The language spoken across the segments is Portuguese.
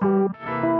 Música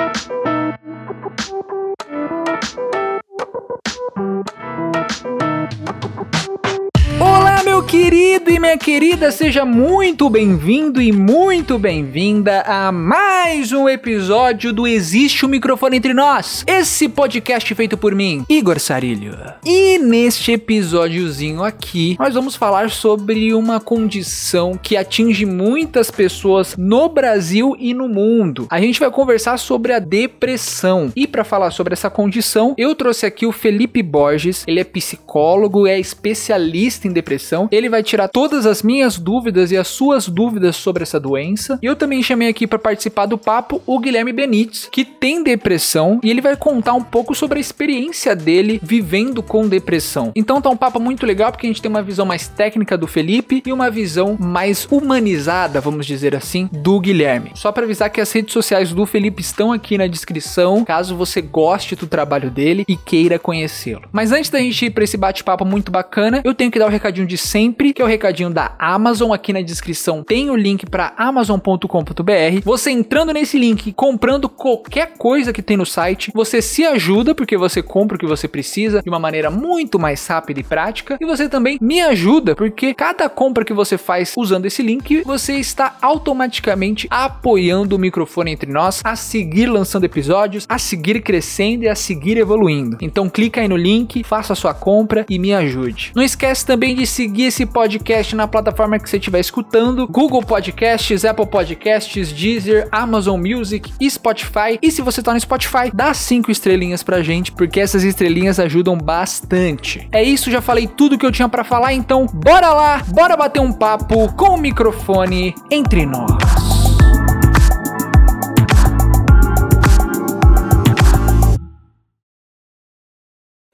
querido e minha querida, seja muito bem-vindo e muito bem-vinda a mais um episódio do Existe um Microfone Entre Nós, esse podcast feito por mim, Igor Sarilho. E neste episódiozinho aqui, nós vamos falar sobre uma condição que atinge muitas pessoas no Brasil e no mundo. A gente vai conversar sobre a depressão. E para falar sobre essa condição, eu trouxe aqui o Felipe Borges, ele é psicólogo, é especialista em depressão ele vai tirar todas as minhas dúvidas e as suas dúvidas sobre essa doença. E eu também chamei aqui para participar do papo o Guilherme Benites, que tem depressão e ele vai contar um pouco sobre a experiência dele vivendo com depressão. Então tá um papo muito legal porque a gente tem uma visão mais técnica do Felipe e uma visão mais humanizada, vamos dizer assim, do Guilherme. Só para avisar que as redes sociais do Felipe estão aqui na descrição, caso você goste do trabalho dele e queira conhecê-lo. Mas antes da gente ir para esse bate-papo muito bacana, eu tenho que dar o um recadinho de sempre sempre, que é o recadinho da Amazon. Aqui na descrição tem o link para amazon.com.br. Você entrando nesse link, comprando qualquer coisa que tem no site, você se ajuda porque você compra o que você precisa de uma maneira muito mais rápida e prática. E você também me ajuda porque cada compra que você faz usando esse link, você está automaticamente apoiando o microfone entre nós a seguir lançando episódios, a seguir crescendo e a seguir evoluindo. Então clica aí no link, faça a sua compra e me ajude. Não esquece também de seguir esse podcast na plataforma que você estiver escutando: Google Podcasts, Apple Podcasts, Deezer, Amazon Music e Spotify. E se você tá no Spotify, dá cinco estrelinhas pra gente, porque essas estrelinhas ajudam bastante. É isso, já falei tudo que eu tinha para falar, então bora lá, bora bater um papo com o microfone entre nós.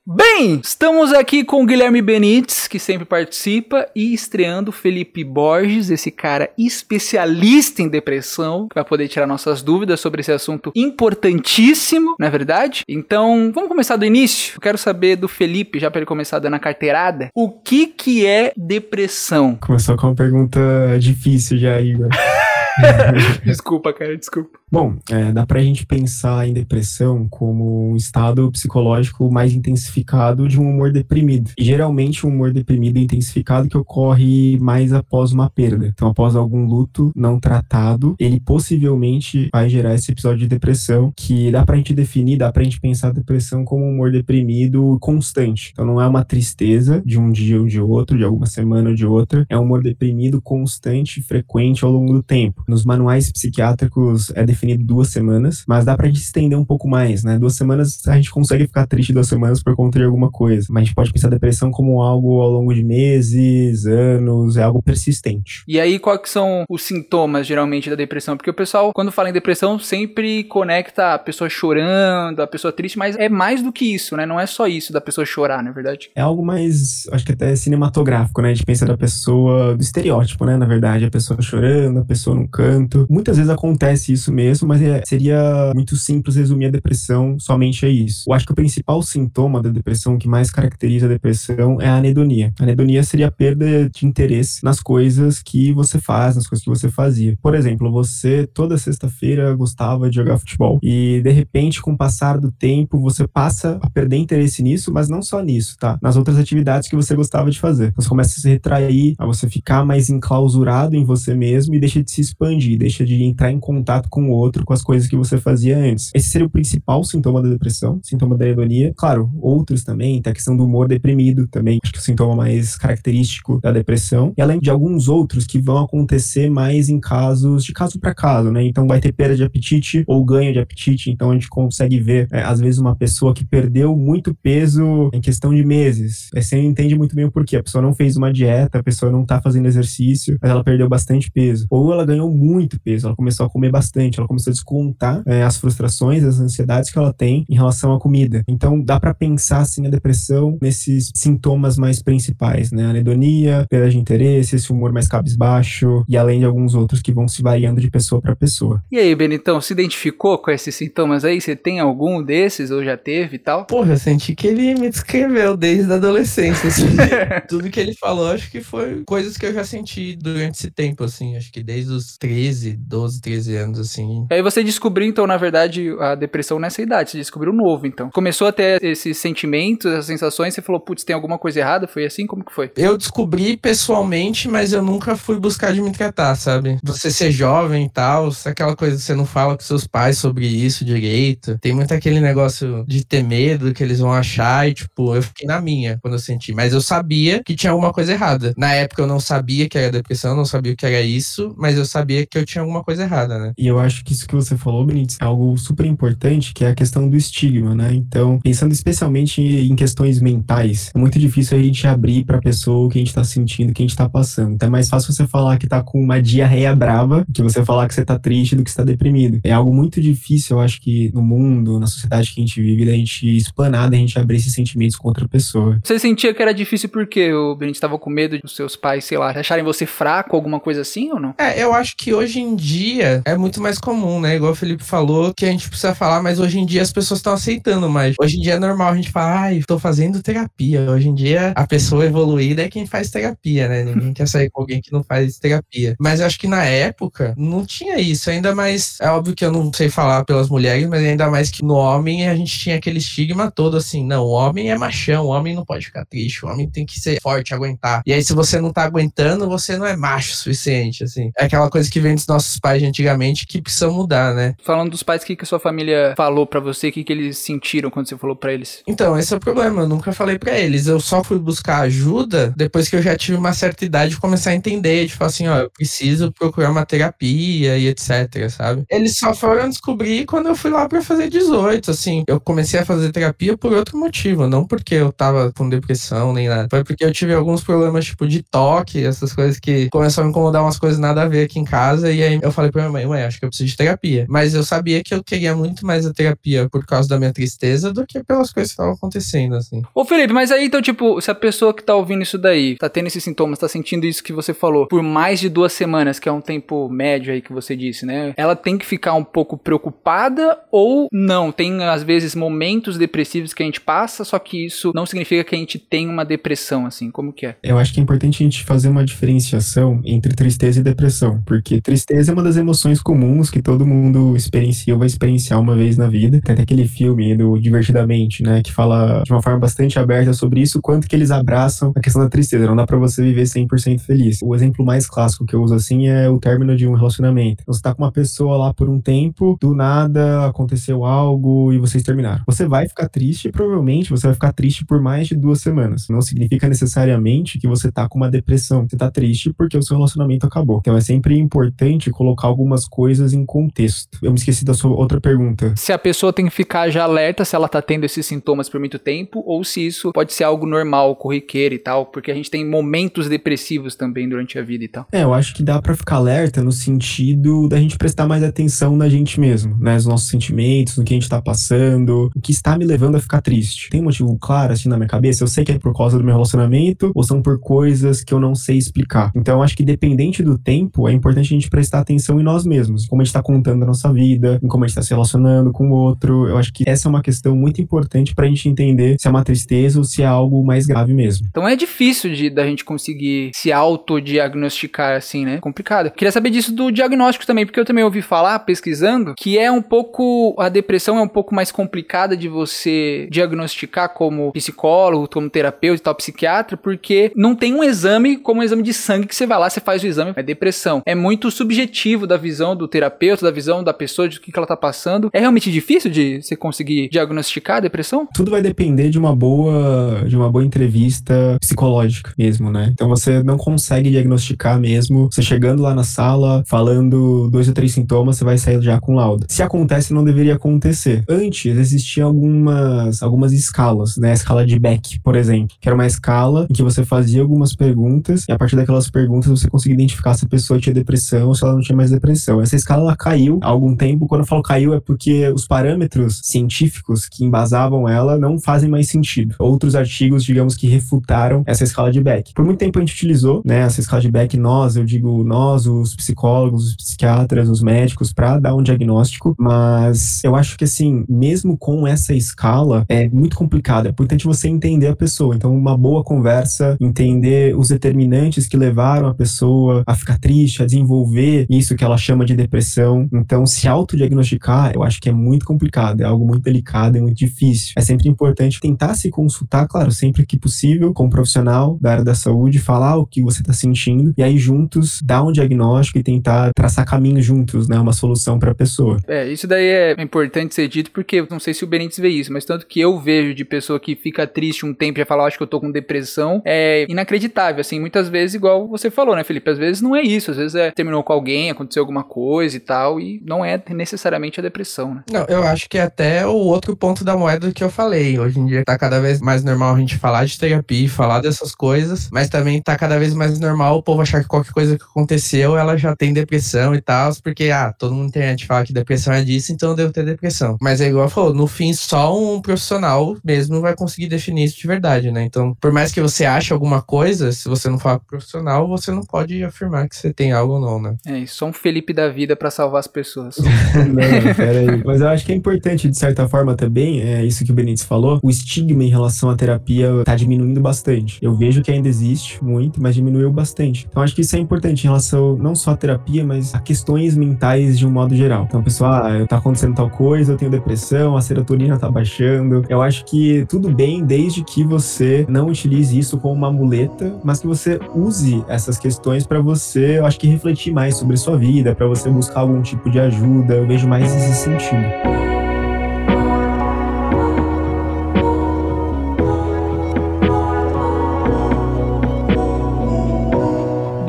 Bem, estamos aqui com o Guilherme Benites, que sempre participa, e estreando Felipe Borges, esse cara especialista em depressão, que vai poder tirar nossas dúvidas sobre esse assunto importantíssimo, não é verdade? Então, vamos começar do início. Eu quero saber do Felipe, já para ele começar dando a carteirada, o que que é depressão? Começou com uma pergunta difícil já, Igor. desculpa, cara, desculpa. Bom, é, dá pra gente pensar em depressão como um estado psicológico mais intensificado de um humor deprimido. E geralmente um humor deprimido intensificado que ocorre mais após uma perda. Então, após algum luto não tratado, ele possivelmente vai gerar esse episódio de depressão que dá pra gente definir, dá pra gente pensar a depressão como um humor deprimido constante. Então, não é uma tristeza de um dia ou de outro, de alguma semana ou de outra, é um humor deprimido constante, frequente ao longo do tempo. Nos manuais psiquiátricos é definido duas semanas, mas dá pra gente estender um pouco mais, né? Duas semanas a gente consegue ficar triste duas semanas por conta de alguma coisa, mas a gente pode pensar a depressão como algo ao longo de meses, anos, é algo persistente. E aí, quais são os sintomas geralmente da depressão? Porque o pessoal, quando fala em depressão, sempre conecta a pessoa chorando, a pessoa triste, mas é mais do que isso, né? Não é só isso da pessoa chorar, na é verdade. É algo mais, acho que até cinematográfico, né? A gente pensa da pessoa, do estereótipo, né? Na verdade, a pessoa chorando, a pessoa num canto. Muitas vezes acontece isso mesmo, mas é, seria muito simples resumir a depressão somente a isso. Eu acho que o principal sintoma da depressão, que mais caracteriza a depressão, é a anedonia. A anedonia seria a perda de interesse nas coisas que você faz, nas coisas que você fazia. Por exemplo, você toda sexta-feira gostava de jogar futebol e de repente, com o passar do tempo, você passa a perder interesse nisso, mas não só nisso, tá? Nas outras atividades que você gostava de fazer. Você começa a se retrair, a você ficar mais enclausurado em você mesmo e deixa de se expandir, deixa de entrar em contato com o outro, com as coisas que você fazia antes. Esse seria o principal sintoma da depressão, sintoma da hedonia. Claro, outros também, tem a questão do humor deprimido também, acho que é o sintoma mais característico da depressão. E além de alguns outros que vão acontecer mais em casos de caso para caso, né? Então vai ter perda de apetite ou ganho de apetite, então a gente consegue ver, é, às vezes, uma pessoa que perdeu muito peso em questão de meses. Aí você não entende muito bem o porquê. A pessoa não fez uma dieta, a pessoa não tá fazendo exercício, mas ela perdeu bastante peso. Ou ela ganhou muito peso, ela começou a comer bastante, ela começou a descontar é, as frustrações, as ansiedades que ela tem em relação à comida. Então dá para pensar assim a depressão nesses sintomas mais principais, né? Anedonia, perda de interesse, esse humor mais cabisbaixo e além de alguns outros que vão se variando de pessoa para pessoa. E aí, Benitão, se identificou com esses sintomas aí? Você tem algum desses ou já teve e tal? Porra, eu senti que ele me descreveu desde a adolescência, assim. Tudo que ele falou, acho que foi coisas que eu já senti durante esse tempo, assim. Acho que desde os 13 13, 12, 13 anos, assim. Aí você descobriu, então, na verdade, a depressão nessa idade. Você descobriu novo, então. Começou a ter esses sentimentos, essas sensações, você falou, putz, tem alguma coisa errada? Foi assim? Como que foi? Eu descobri pessoalmente, mas eu nunca fui buscar de me tratar, sabe? Você ser jovem e tal, aquela coisa que você não fala com seus pais sobre isso direito. Tem muito aquele negócio de ter medo que eles vão achar e, tipo, eu fiquei na minha quando eu senti. Mas eu sabia que tinha alguma coisa errada. Na época eu não sabia que era depressão, não sabia o que era isso, mas eu sabia que eu tinha alguma coisa errada, né? E eu acho que isso que você falou, Benítez, é algo super importante, que é a questão do estigma, né? Então, pensando especialmente em questões mentais, é muito difícil a gente abrir pra pessoa o que a gente tá sentindo, o que a gente tá passando. Então é mais fácil você falar que tá com uma diarreia brava que você falar que você tá triste do que você tá deprimido. É algo muito difícil, eu acho que no mundo, na sociedade que a gente vive, da gente explanar, da gente abrir esses sentimentos com outra pessoa. Você sentia que era difícil porque o Benítez tava com medo dos seus pais, sei lá, acharem você fraco, alguma coisa assim ou não? É, eu acho que hoje em dia é muito mais comum, né? Igual o Felipe falou, que a gente precisa falar, mas hoje em dia as pessoas estão aceitando mais. Hoje em dia é normal a gente falar, ai, tô fazendo terapia. Hoje em dia a pessoa evoluída é quem faz terapia, né? Ninguém quer sair com alguém que não faz terapia. Mas eu acho que na época não tinha isso. Ainda mais, é óbvio que eu não sei falar pelas mulheres, mas ainda mais que no homem a gente tinha aquele estigma todo assim, não, o homem é machão, o homem não pode ficar triste, o homem tem que ser forte, aguentar. E aí se você não tá aguentando, você não é macho o suficiente, assim. É aquela coisa que vem dos nossos pais de antigamente que precisa mudar, né? Falando dos pais, o que, que a sua família falou pra você? O que, que eles sentiram quando você falou pra eles? Então, esse é o problema. Eu nunca falei pra eles. Eu só fui buscar ajuda depois que eu já tive uma certa idade de começar a entender, de falar assim, ó, eu preciso procurar uma terapia e etc, sabe? Eles só foram descobrir quando eu fui lá pra fazer 18, assim. Eu comecei a fazer terapia por outro motivo, não porque eu tava com depressão nem nada. Foi porque eu tive alguns problemas, tipo, de toque, essas coisas que começaram a me incomodar umas coisas nada a ver aqui em casa. E aí eu falei pra minha mãe, mãe, acho que eu preciso de terapia. Mas eu sabia que eu queria muito mais a terapia por causa da minha tristeza do que pelas coisas que estavam acontecendo, assim. Ô Felipe, mas aí então, tipo, se a pessoa que tá ouvindo isso daí, tá tendo esses sintomas, tá sentindo isso que você falou, por mais de duas semanas, que é um tempo médio aí que você disse, né? Ela tem que ficar um pouco preocupada ou não? Tem, às vezes, momentos depressivos que a gente passa, só que isso não significa que a gente tem uma depressão, assim. Como que é? Eu acho que é importante a gente fazer uma diferenciação entre tristeza e depressão, porque tristeza é uma das emoções comuns que todo mundo experiencia ou vai experienciar uma vez na vida. Tem até aquele filme do Divertidamente, né, que fala de uma forma bastante aberta sobre isso, quanto que eles abraçam a questão da tristeza. Não dá pra você viver 100% feliz. O exemplo mais clássico que eu uso assim é o término de um relacionamento. Você tá com uma pessoa lá por um tempo, do nada aconteceu algo e vocês terminaram. Você vai ficar triste, provavelmente você vai ficar triste por mais de duas semanas. Não significa necessariamente que você tá com uma depressão. Você tá triste porque o seu relacionamento acabou. Então é sempre importante colocar algumas coisas em contexto. Eu me esqueci da sua outra pergunta. Se a pessoa tem que ficar já alerta se ela tá tendo esses sintomas por muito tempo ou se isso pode ser algo normal, corriqueiro e tal, porque a gente tem momentos depressivos também durante a vida e tal. É, eu acho que dá pra ficar alerta no sentido da gente prestar mais atenção na gente mesmo, né? Nos nossos sentimentos, no que a gente tá passando, o que está me levando a ficar triste. Tem um motivo claro assim na minha cabeça? Eu sei que é por causa do meu relacionamento ou são por coisas que eu não sei explicar. Então, eu acho que dependente do tempo, é importante a gente prestar atenção em nós mesmos, como a gente tá contando a nossa vida, em como a gente tá se relacionando com o outro. Eu acho que essa é uma questão muito importante pra gente entender se é uma tristeza ou se é algo mais grave mesmo. Então é difícil de da gente conseguir se autodiagnosticar assim, né? Complicado. Queria saber disso do diagnóstico também, porque eu também ouvi falar, pesquisando, que é um pouco. A depressão é um pouco mais complicada de você diagnosticar como psicólogo, como terapeuta e tal, psiquiatra, porque não tem um exame como um exame de sangue que você vai lá, você faz o exame, é depressão. É muito subjetivo da visão do terapeuta, da visão da pessoa, de o que ela tá passando. É realmente difícil de você conseguir diagnosticar a depressão? Tudo vai depender de uma boa, de uma boa entrevista psicológica mesmo, né? Então você não consegue diagnosticar mesmo. Você chegando lá na sala, falando dois ou três sintomas, você vai sair já com laudo. Se acontece, não deveria acontecer. Antes existiam algumas, algumas escalas, né? A escala de Beck, por exemplo, que era uma escala em que você fazia algumas perguntas e a partir daquelas perguntas você conseguia identificar se a pessoa tinha depressão ou se ela não tinha mais depressão. Essa escala ela caiu há algum tempo. Quando eu falo caiu é porque os parâmetros científicos que embasavam ela não fazem mais sentido. Outros artigos, digamos que refutaram essa escala de Beck. Por muito tempo a gente utilizou, né, essa escala de Beck, nós, eu digo nós, os psicólogos, os psiquiatras, os médicos, para dar um diagnóstico, mas eu acho que assim, mesmo com essa escala, é muito complicado. É importante você entender a pessoa. Então, uma boa conversa, entender os determinantes que levaram a pessoa a ficar triste, a desenvolver desenvolver isso que ela chama de depressão. Então, se autodiagnosticar, eu acho que é muito complicado, é algo muito delicado, é muito difícil. É sempre importante tentar se consultar, claro, sempre que possível, com um profissional da área da saúde, falar o que você está sentindo e aí juntos dar um diagnóstico e tentar traçar caminhos juntos, né, uma solução para a pessoa. É, isso daí é importante ser dito porque não sei se o Benítez vê isso, mas tanto que eu vejo de pessoa que fica triste um tempo e já fala, acho que eu tô com depressão, é inacreditável, assim, muitas vezes igual você falou, né, Felipe? Às vezes não é isso, às vezes é terminou com alguém, aconteceu alguma coisa e tal, e não é necessariamente a depressão, né? Não, eu acho que é até o outro ponto da moeda que eu falei. Hoje em dia tá cada vez mais normal a gente falar de terapia, falar dessas coisas, mas também tá cada vez mais normal o povo achar que qualquer coisa que aconteceu, ela já tem depressão e tal, porque, ah, todo mundo na internet fala que depressão é disso, então eu devo ter depressão. Mas é igual falou, no fim, só um profissional mesmo vai conseguir definir isso de verdade, né? Então, por mais que você ache alguma coisa, se você não falar com profissional, você não pode afirmar que você tem algo não, né? É, isso só um Felipe da vida para salvar as pessoas. não, peraí. Mas eu acho que é importante, de certa forma, também, é isso que o Benítez falou, o estigma em relação à terapia tá diminuindo bastante. Eu vejo que ainda existe muito, mas diminuiu bastante. Então acho que isso é importante em relação não só à terapia, mas a questões mentais de um modo geral. Então, pessoal, ah, tá acontecendo tal coisa, eu tenho depressão, a serotonina tá baixando. Eu acho que tudo bem desde que você não utilize isso como uma muleta, mas que você use essas questões para você, eu acho que refletir mais sobre sua vida, para você buscar algum tipo de ajuda. Eu vejo mais nesse sentido.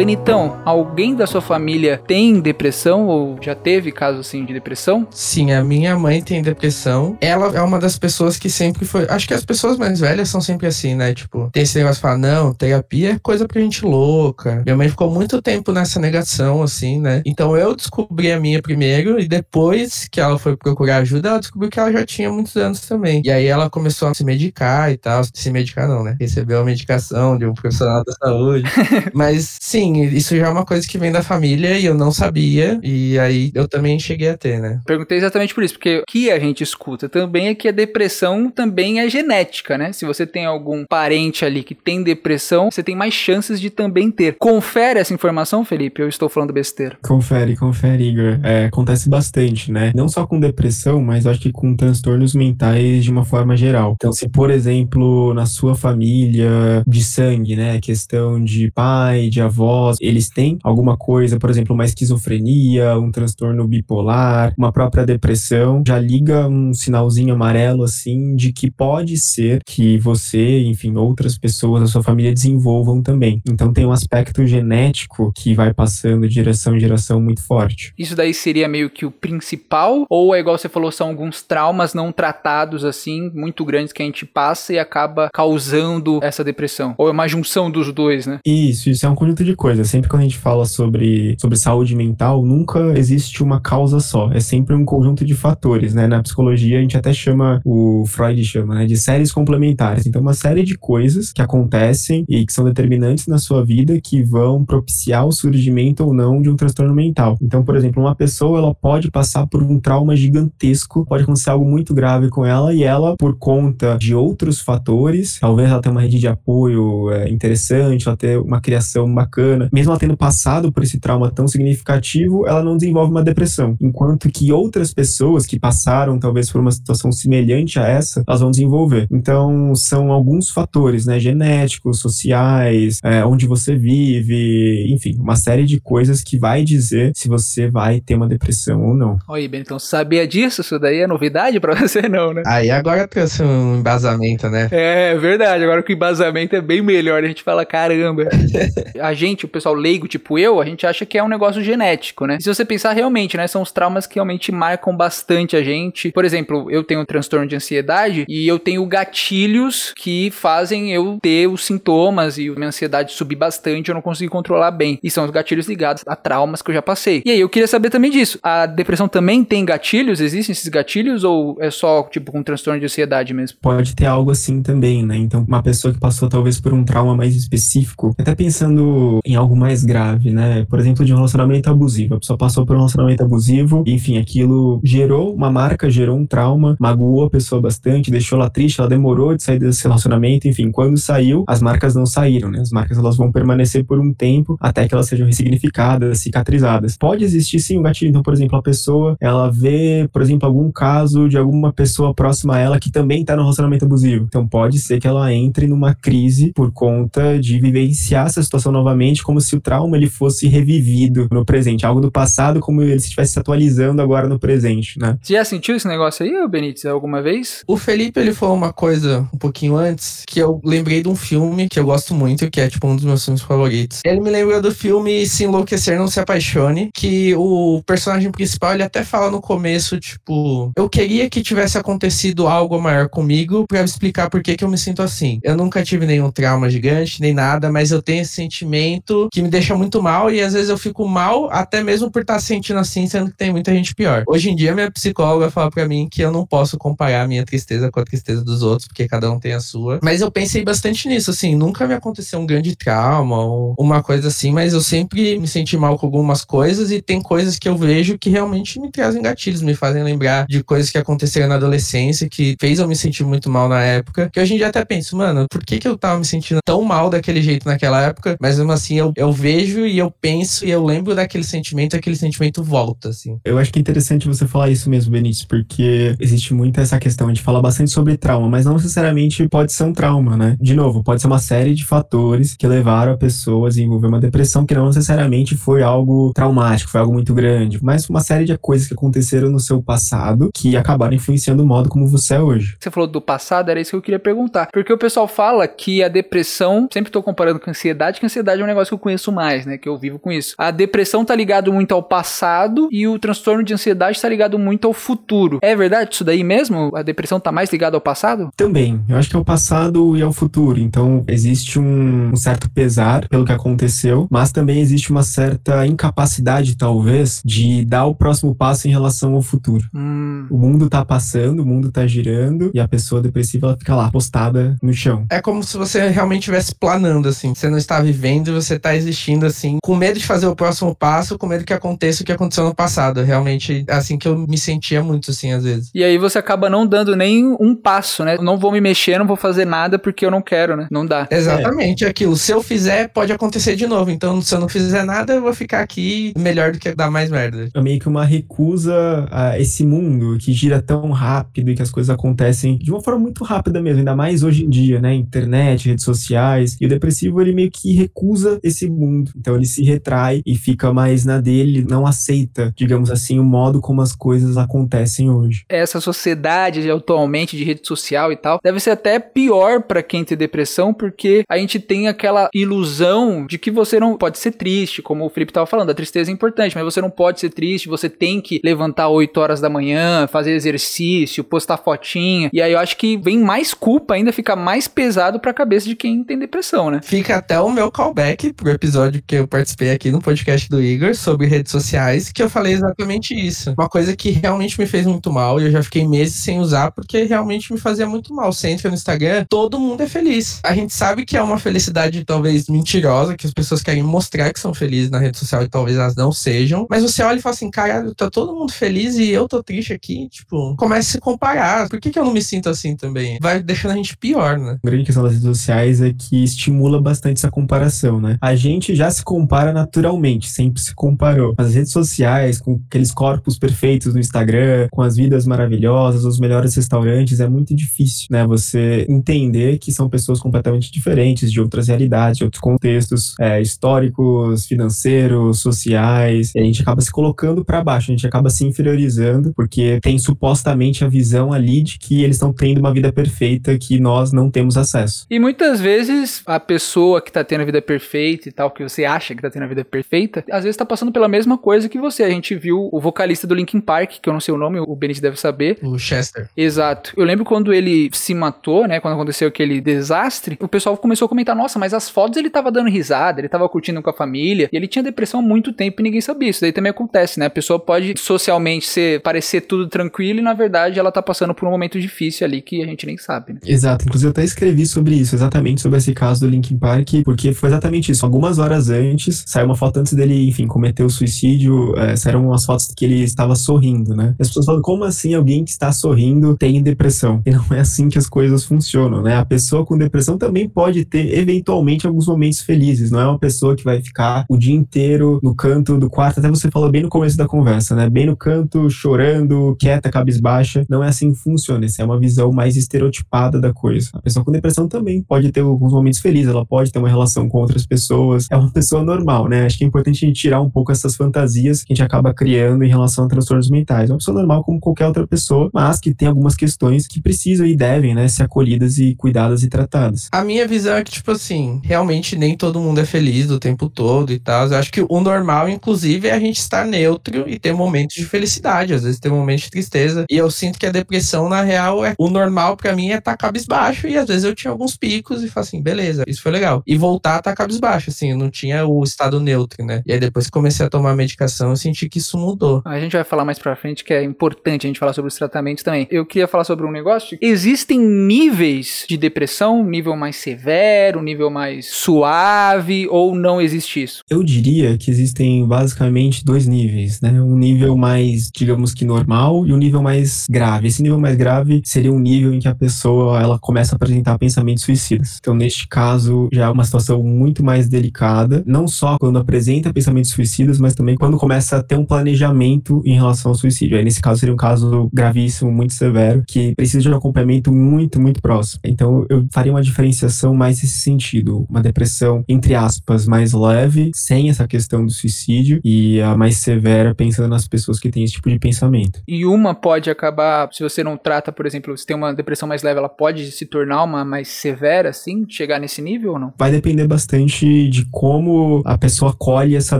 Benitão, alguém da sua família tem depressão ou já teve caso assim de depressão? Sim, a minha mãe tem depressão. Ela é uma das pessoas que sempre foi. Acho que as pessoas mais velhas são sempre assim, né? Tipo, tem esse negócio de falar, não, terapia é coisa pra gente louca. Minha mãe ficou muito tempo nessa negação, assim, né? Então eu descobri a minha primeiro e depois que ela foi procurar ajuda, ela descobriu que ela já tinha muitos anos também. E aí ela começou a se medicar e tal. Se medicar, não, né? Recebeu a medicação de um profissional da saúde. Mas sim, assim, isso já é uma coisa que vem da família e eu não sabia. E aí eu também cheguei a ter, né? Perguntei exatamente por isso, porque o que a gente escuta também é que a depressão também é genética, né? Se você tem algum parente ali que tem depressão, você tem mais chances de também ter. Confere essa informação, Felipe? Eu estou falando besteira. Confere, confere, Igor. É, acontece bastante, né? Não só com depressão, mas acho que com transtornos mentais de uma forma geral. Então, se, por exemplo, na sua família de sangue, né? Questão de pai, de avó, eles têm alguma coisa, por exemplo, uma esquizofrenia, um transtorno bipolar, uma própria depressão, já liga um sinalzinho amarelo assim de que pode ser que você, enfim, outras pessoas da sua família desenvolvam também. Então tem um aspecto genético que vai passando de geração em geração muito forte. Isso daí seria meio que o principal ou é igual você falou, são alguns traumas não tratados assim, muito grandes que a gente passa e acaba causando essa depressão? Ou é uma junção dos dois, né? Isso, isso é um conjunto de coisa. Sempre quando a gente fala sobre, sobre saúde mental, nunca existe uma causa só. É sempre um conjunto de fatores, né? Na psicologia, a gente até chama, o Freud chama, né? De séries complementares. Então, uma série de coisas que acontecem e que são determinantes na sua vida que vão propiciar o surgimento ou não de um transtorno mental. Então, por exemplo, uma pessoa, ela pode passar por um trauma gigantesco, pode acontecer algo muito grave com ela e ela, por conta de outros fatores, talvez ela tenha uma rede de apoio é, interessante, ela ter uma criação bacana, bacana, mesmo ela tendo passado por esse trauma tão significativo, ela não desenvolve uma depressão. Enquanto que outras pessoas que passaram talvez por uma situação semelhante a essa, elas vão desenvolver. Então, são alguns fatores, né, genéticos, sociais, é, onde você vive, enfim, uma série de coisas que vai dizer se você vai ter uma depressão ou não. Oi, Ben, então sabia disso? Isso daí é novidade para você não, né? Aí agora trouxe um embasamento, né? É, verdade. Agora que o embasamento é bem melhor, a gente fala, caramba. a gente o pessoal leigo, tipo eu, a gente acha que é um negócio genético, né? Se você pensar realmente, né, são os traumas que realmente marcam bastante a gente. Por exemplo, eu tenho um transtorno de ansiedade e eu tenho gatilhos que fazem eu ter os sintomas e minha ansiedade subir bastante, eu não consigo controlar bem. E são os gatilhos ligados a traumas que eu já passei. E aí eu queria saber também disso. A depressão também tem gatilhos? Existem esses gatilhos ou é só tipo com um transtorno de ansiedade mesmo? Pode ter algo assim também, né? Então, uma pessoa que passou talvez por um trauma mais específico, até pensando em em algo mais grave, né? Por exemplo, de um relacionamento abusivo. A pessoa passou por um relacionamento abusivo, enfim, aquilo gerou uma marca, gerou um trauma, magoou a pessoa bastante, deixou ela triste, ela demorou de sair desse relacionamento, enfim, quando saiu, as marcas não saíram, né? As marcas elas vão permanecer por um tempo até que elas sejam ressignificadas, cicatrizadas. Pode existir sim um gatilho, então, por exemplo, a pessoa, ela vê, por exemplo, algum caso de alguma pessoa próxima a ela que também tá no relacionamento abusivo. Então pode ser que ela entre numa crise por conta de vivenciar essa situação novamente, como se o trauma ele fosse revivido no presente, algo do passado como ele estivesse se atualizando agora no presente, né? Você já sentiu esse negócio aí, Benítez, alguma vez? O Felipe, ele falou uma coisa um pouquinho antes, que eu lembrei de um filme que eu gosto muito, que é tipo um dos meus filmes favoritos. Ele me lembrou do filme Se Enlouquecer Não Se Apaixone, que o personagem principal, ele até fala no começo, tipo, eu queria que tivesse acontecido algo maior comigo para explicar por que que eu me sinto assim. Eu nunca tive nenhum trauma gigante, nem nada, mas eu tenho esse sentimento que me deixa muito mal e às vezes eu fico mal até mesmo por estar sentindo assim, sendo que tem muita gente pior. Hoje em dia, minha psicóloga fala para mim que eu não posso comparar a minha tristeza com a tristeza dos outros, porque cada um tem a sua. Mas eu pensei bastante nisso, assim, nunca me aconteceu um grande trauma ou uma coisa assim, mas eu sempre me senti mal com algumas coisas e tem coisas que eu vejo que realmente me trazem gatilhos, me fazem lembrar de coisas que aconteceram na adolescência, que fez eu me sentir muito mal na época, que hoje em dia até penso, mano, por que que eu tava me sentindo tão mal daquele jeito naquela época? Mas mesmo assim, eu, eu vejo e eu penso e eu lembro daquele sentimento e aquele sentimento volta, assim. Eu acho que é interessante você falar isso mesmo, Benício, porque existe muito essa questão, a gente fala bastante sobre trauma, mas não necessariamente pode ser um trauma, né? De novo, pode ser uma série de fatores que levaram a pessoa a desenvolver uma depressão que não necessariamente foi algo traumático, foi algo muito grande, mas uma série de coisas que aconteceram no seu passado que acabaram influenciando o modo como você é hoje. Você falou do passado, era isso que eu queria perguntar. Porque o pessoal fala que a depressão, sempre tô comparando com a ansiedade, que a ansiedade é um negócio que eu conheço mais, né? Que eu vivo com isso. A depressão tá ligado muito ao passado e o transtorno de ansiedade tá ligado muito ao futuro. É verdade isso daí mesmo? A depressão tá mais ligada ao passado? Também. Eu acho que é o passado e ao futuro. Então, existe um, um certo pesar pelo que aconteceu, mas também existe uma certa incapacidade, talvez, de dar o próximo passo em relação ao futuro. Hum. O mundo tá passando, o mundo tá girando e a pessoa depressiva ela fica lá, postada no chão. É como se você realmente estivesse planando, assim. Você não está vivendo, você está existindo, assim, com medo de fazer o próximo passo, com medo que aconteça o que aconteceu no passado. Realmente, é assim que eu me sentia muito, assim, às vezes. E aí você acaba não dando nem um passo, né? Eu não vou me mexer, não vou fazer nada porque eu não quero, né? Não dá. Exatamente, é. aquilo. Se eu fizer, pode acontecer de novo. Então, se eu não fizer nada, eu vou ficar aqui melhor do que dar mais merda. É meio que uma recusa a esse mundo que gira tão rápido e que as coisas acontecem de uma forma muito rápida mesmo, ainda mais hoje em dia, né? Internet, redes sociais. E o depressivo, ele meio que recusa esse mundo. Então, ele se retrai e fica mais na dele, não aceita, digamos assim, o modo como as coisas acontecem hoje. Essa sociedade atualmente de rede social e tal, deve ser até pior para quem tem depressão, porque a gente tem aquela ilusão de que você não pode ser triste, como o Felipe tava falando, a tristeza é importante, mas você não pode ser triste, você tem que levantar 8 horas da manhã, fazer exercício, postar fotinha. E aí eu acho que vem mais culpa ainda, fica mais pesado pra cabeça de quem tem depressão, né? Fica até o meu callback pro episódio que eu participei aqui no podcast do Igor sobre redes sociais, que eu falei exatamente isso. Uma coisa que realmente me fez muito mal e eu já fiquei meses sem usar porque realmente me fazia muito mal. Você entra no Instagram, todo mundo é feliz. A gente sabe que é uma felicidade talvez mentirosa, que as pessoas querem mostrar que são felizes na rede social e talvez elas não sejam. Mas você olha e fala assim, caralho, tá todo mundo feliz e eu tô triste aqui. Tipo, começa a se comparar. Por que, que eu não me sinto assim também? Vai deixando a gente pior, né? A grande questão das redes sociais é que estimula bastante essa comparação, né? A gente já se compara naturalmente, sempre se comparou. As redes sociais, com aqueles corpos perfeitos no Instagram, com as vidas maravilhosas, os melhores restaurantes, é muito difícil, né? Você entender que são pessoas completamente diferentes, de outras realidades, de outros contextos é, históricos, financeiros, sociais. E a gente acaba se colocando para baixo, a gente acaba se inferiorizando, porque tem supostamente a visão ali de que eles estão tendo uma vida perfeita que nós não temos acesso. E muitas vezes a pessoa que tá tendo a vida perfeita e tal, que você acha que tá tendo a vida perfeita, às vezes tá passando pela mesma coisa que você. A gente viu o vocalista do Linkin Park, que eu não sei o nome, o Benito deve saber. O Chester. Exato. Eu lembro quando ele se matou, né? Quando aconteceu aquele desastre, o pessoal começou a comentar: nossa, mas as fotos ele tava dando risada, ele tava curtindo com a família, e ele tinha depressão há muito tempo e ninguém sabia. Isso daí também acontece, né? A pessoa pode socialmente ser, parecer tudo tranquilo e na verdade ela tá passando por um momento difícil ali que a gente nem sabe, né? Exato. Inclusive, eu até escrevi sobre isso, exatamente sobre esse caso do Linkin Park, porque foi exatamente isso. Algumas horas antes, saiu uma foto antes dele, enfim, cometer o suicídio, é, saíram umas fotos que ele estava sorrindo, né? As pessoas falam, como assim alguém que está sorrindo tem depressão? E não é assim que as coisas funcionam, né? A pessoa com depressão também pode ter, eventualmente, alguns momentos felizes, não é uma pessoa que vai ficar o dia inteiro no canto do quarto, até você falou bem no começo da conversa, né? Bem no canto, chorando, quieta, cabisbaixa. Não é assim que funciona, essa é uma visão mais estereotipada da coisa. A pessoa com depressão também pode ter alguns momentos felizes, ela pode ter uma relação com outras pessoas, é uma pessoa normal, né? Acho que é importante a gente tirar um pouco essas fantasias que a gente acaba criando em relação a transtornos mentais. É uma pessoa normal como qualquer outra pessoa, mas que tem algumas questões que precisam e devem, né, ser acolhidas e cuidadas e tratadas. A minha visão é que, tipo assim, realmente nem todo mundo é feliz o tempo todo e tal. Eu acho que o normal, inclusive, é a gente estar neutro e ter momentos de felicidade, às vezes ter momentos de tristeza. E eu sinto que a depressão, na real, é o normal para mim é estar tá cabisbaixo e às vezes eu tinha alguns picos e falo assim, beleza, isso foi legal. E voltar a estar tá cabisbaixo, assim, eu não tinha o estado neutro, né? E aí depois que comecei a tomar a medicação, eu senti que isso mudou. A gente vai falar mais pra frente que é importante a gente falar sobre os tratamentos também. Eu queria falar sobre um negócio. Existem níveis de depressão, nível mais severo, nível mais suave, ou não existe isso? Eu diria que existem basicamente dois níveis, né? Um nível mais, digamos que normal, e um nível mais grave. Esse nível mais grave seria um nível em que a pessoa ela começa a apresentar pensamentos suicidas. Então, neste caso, já é uma situação muito mais delicada, não só quando apresenta pensamentos suicidas, mas também quando começa a ter um planejamento em relação ao suicídio. Aí, nesse caso, seria um caso gravíssimo, muito severo, que precisa de um acompanhamento muito, muito próximo. Então, eu faria uma diferenciação mais nesse sentido. Uma depressão, entre aspas, mais leve, sem essa questão do suicídio, e a mais severa, pensando nas pessoas que têm esse tipo de pensamento. E uma pode acabar, se você não trata, por exemplo, se tem uma depressão mais leve, ela pode se tornar uma mais severa, assim, chegar nesse nível ou não? Vai depender bastante de como a pessoa colhe essa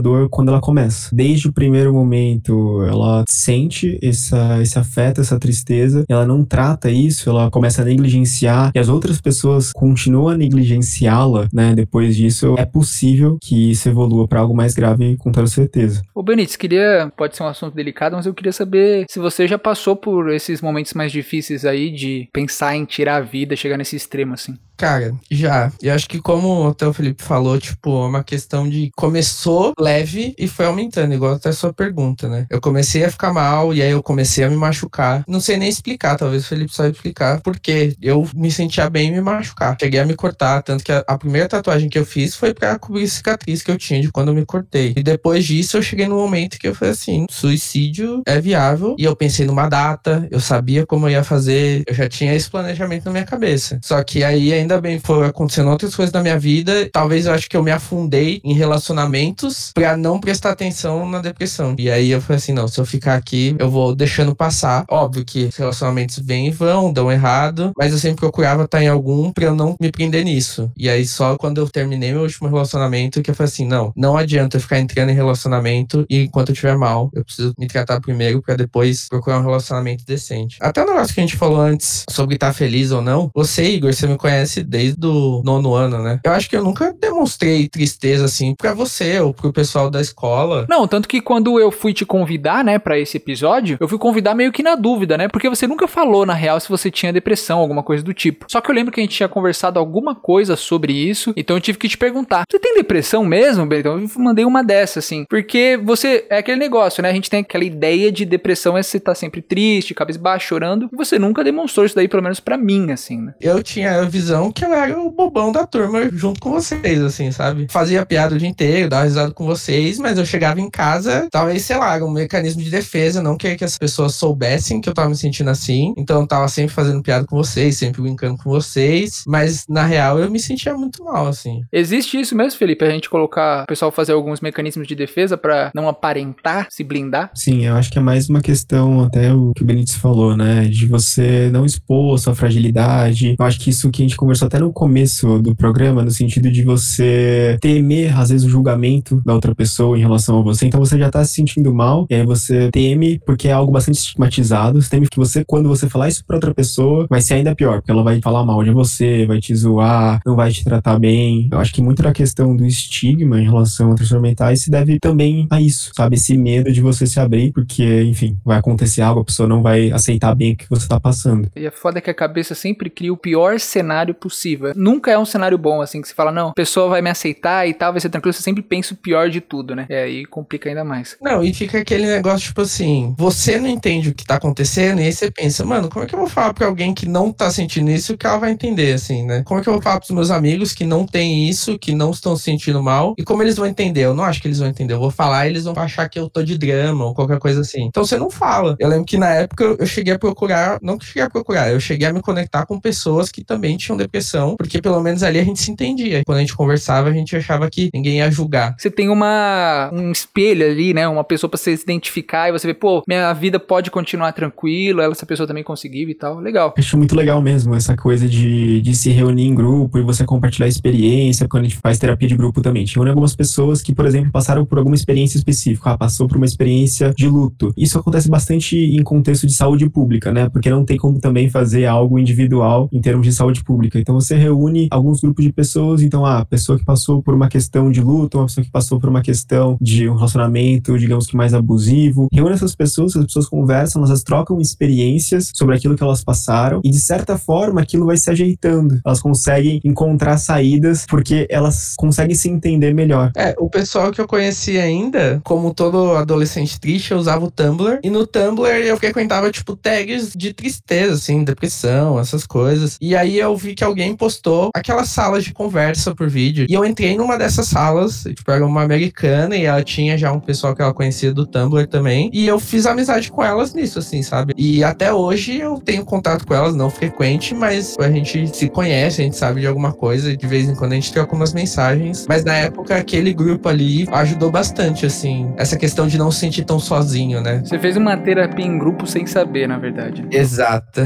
dor quando ela começa. Desde o primeiro momento, ela sente essa, esse afeto, essa tristeza, ela não trata isso, ela começa a negligenciar e as outras pessoas continuam a negligenciá-la, né? Depois disso, é possível que isso evolua para algo mais grave, com toda certeza. Ô Benítez, queria, pode ser um assunto delicado, mas eu queria saber se você já passou por esses momentos mais difíceis aí de pensar em tirar a vida, chegar nesse extremo assim. Cara, já. E acho que como até o Felipe falou, tipo, é uma questão de começou leve e foi aumentando, igual até a sua pergunta, né? Eu comecei a ficar mal e aí eu comecei a me machucar. Não sei nem explicar, talvez o Felipe saiba explicar porque eu me sentia bem em me machucar. Cheguei a me cortar, tanto que a, a primeira tatuagem que eu fiz foi pra cobrir cicatriz que eu tinha de quando eu me cortei. E depois disso eu cheguei no momento que eu falei assim, suicídio é viável e eu pensei numa data, eu sabia como eu ia fazer, eu já tinha esse planejamento na minha cabeça. Só que aí ainda ainda bem foi acontecendo outras coisas na minha vida. Talvez eu acho que eu me afundei em relacionamentos para não prestar atenção na depressão. E aí eu falei assim: não, se eu ficar aqui, eu vou deixando passar. Óbvio que os relacionamentos vêm e vão, dão errado, mas eu sempre procurava estar em algum pra eu não me prender nisso. E aí só quando eu terminei meu último relacionamento que eu falei assim: não, não adianta eu ficar entrando em relacionamento e enquanto eu estiver mal, eu preciso me tratar primeiro para depois procurar um relacionamento decente. Até o negócio que a gente falou antes sobre estar feliz ou não. Você, Igor, você me conhece desde o nono ano, né? Eu acho que eu nunca demonstrei tristeza assim para você ou pro pessoal da escola. Não, tanto que quando eu fui te convidar, né, para esse episódio, eu fui convidar meio que na dúvida, né? Porque você nunca falou na real se você tinha depressão, alguma coisa do tipo. Só que eu lembro que a gente tinha conversado alguma coisa sobre isso, então eu tive que te perguntar: "Você tem depressão mesmo, Então Eu mandei uma dessa assim, porque você é aquele negócio, né? A gente tem aquela ideia de depressão é você tá sempre triste, cabisbaixo, chorando, e você nunca demonstrou isso daí pelo menos para mim, assim, né? Eu tinha a visão que eu era o bobão da turma junto com vocês, assim, sabe? Fazia piada o dia inteiro, dava risada com vocês, mas eu chegava em casa, talvez, sei lá, um mecanismo de defesa, não queria que as pessoas soubessem que eu tava me sentindo assim. Então eu tava sempre fazendo piada com vocês, sempre brincando com vocês, mas na real eu me sentia muito mal, assim. Existe isso mesmo, Felipe? A gente colocar o pessoal fazer alguns mecanismos de defesa para não aparentar, se blindar? Sim, eu acho que é mais uma questão, até o que o Benítez falou, né? De você não expor sua fragilidade. Eu acho que isso que a gente conversou até no começo do programa, no sentido de você temer, às vezes, o julgamento da outra pessoa em relação a você. Então você já tá se sentindo mal, e aí você teme, porque é algo bastante estigmatizado. Você teme que você, quando você falar isso pra outra pessoa, vai ser ainda pior, porque ela vai falar mal de você, vai te zoar, não vai te tratar bem. Eu acho que muito da questão do estigma em relação a transtornos mentais se deve também a isso, sabe? Esse medo de você se abrir, porque, enfim, vai acontecer algo, a pessoa não vai aceitar bem o que você tá passando. E é foda que a cabeça sempre cria o pior cenário possível. Nunca é um cenário bom, assim, que se fala, não, a pessoa pessoa vai me aceitar e tal, vai ser tranquilo. Você sempre pensa o pior de tudo, né? E aí complica ainda mais. Não, e fica aquele negócio, tipo assim, você não entende o que tá acontecendo, e aí você pensa, mano, como é que eu vou falar pra alguém que não tá sentindo isso que ela vai entender, assim, né? Como é que eu vou falar pros meus amigos que não tem isso, que não estão se sentindo mal, e como eles vão entender? Eu não acho que eles vão entender. Eu vou falar e eles vão achar que eu tô de drama ou qualquer coisa assim. Então você não fala. Eu lembro que na época eu cheguei a procurar, não que cheguei a procurar, eu cheguei a me conectar com pessoas que também tinham depressão, porque pelo menos ali a gente se entendia. Quando a gente conversava, a gente achava que ninguém ia julgar. Você tem uma um espelho ali, né? Uma pessoa pra você se identificar e você ver, pô, minha vida pode continuar tranquila, essa pessoa também conseguiu e tal. Legal. Acho muito legal mesmo essa coisa de, de se reunir em grupo e você compartilhar experiência quando a gente faz terapia de grupo também. Tinha algumas pessoas que, por exemplo, passaram por alguma experiência específica, ah, passou por uma experiência de luto. Isso acontece bastante em contexto de saúde pública, né? Porque não tem como também fazer algo individual em termos de saúde pública. Então você reúne alguns grupos de pessoas, então ah, a pessoa que passou por uma questão de luto, uma pessoa que passou por uma questão de um relacionamento, digamos que mais abusivo. Reúne essas pessoas, as pessoas conversam, elas trocam experiências sobre aquilo que elas passaram e de certa forma aquilo vai se ajeitando. Elas conseguem encontrar saídas porque elas conseguem se entender melhor. É, o pessoal que eu conheci ainda, como todo adolescente triste, eu usava o Tumblr. E no Tumblr eu frequentava, tipo, tags de tristeza, assim, depressão, essas coisas. E aí eu vi que alguém postou aquelas salas de conversa por vídeo. E eu entrei numa dessas salas, tipo, era uma americana e ela tinha já um pessoal que ela conhecia do Tumblr também. E eu fiz amizade com elas nisso, assim, sabe? E até hoje eu tenho contato com elas, não frequente, mas a gente se conhece, a gente sabe de alguma coisa. De vez em quando a gente troca umas mensagens. Mas na época, aquele grupo ali ajudou bastante, assim, essa questão de não se sentir tão sozinho, né? Você fez uma terapia em grupo sem saber, na verdade. Exata.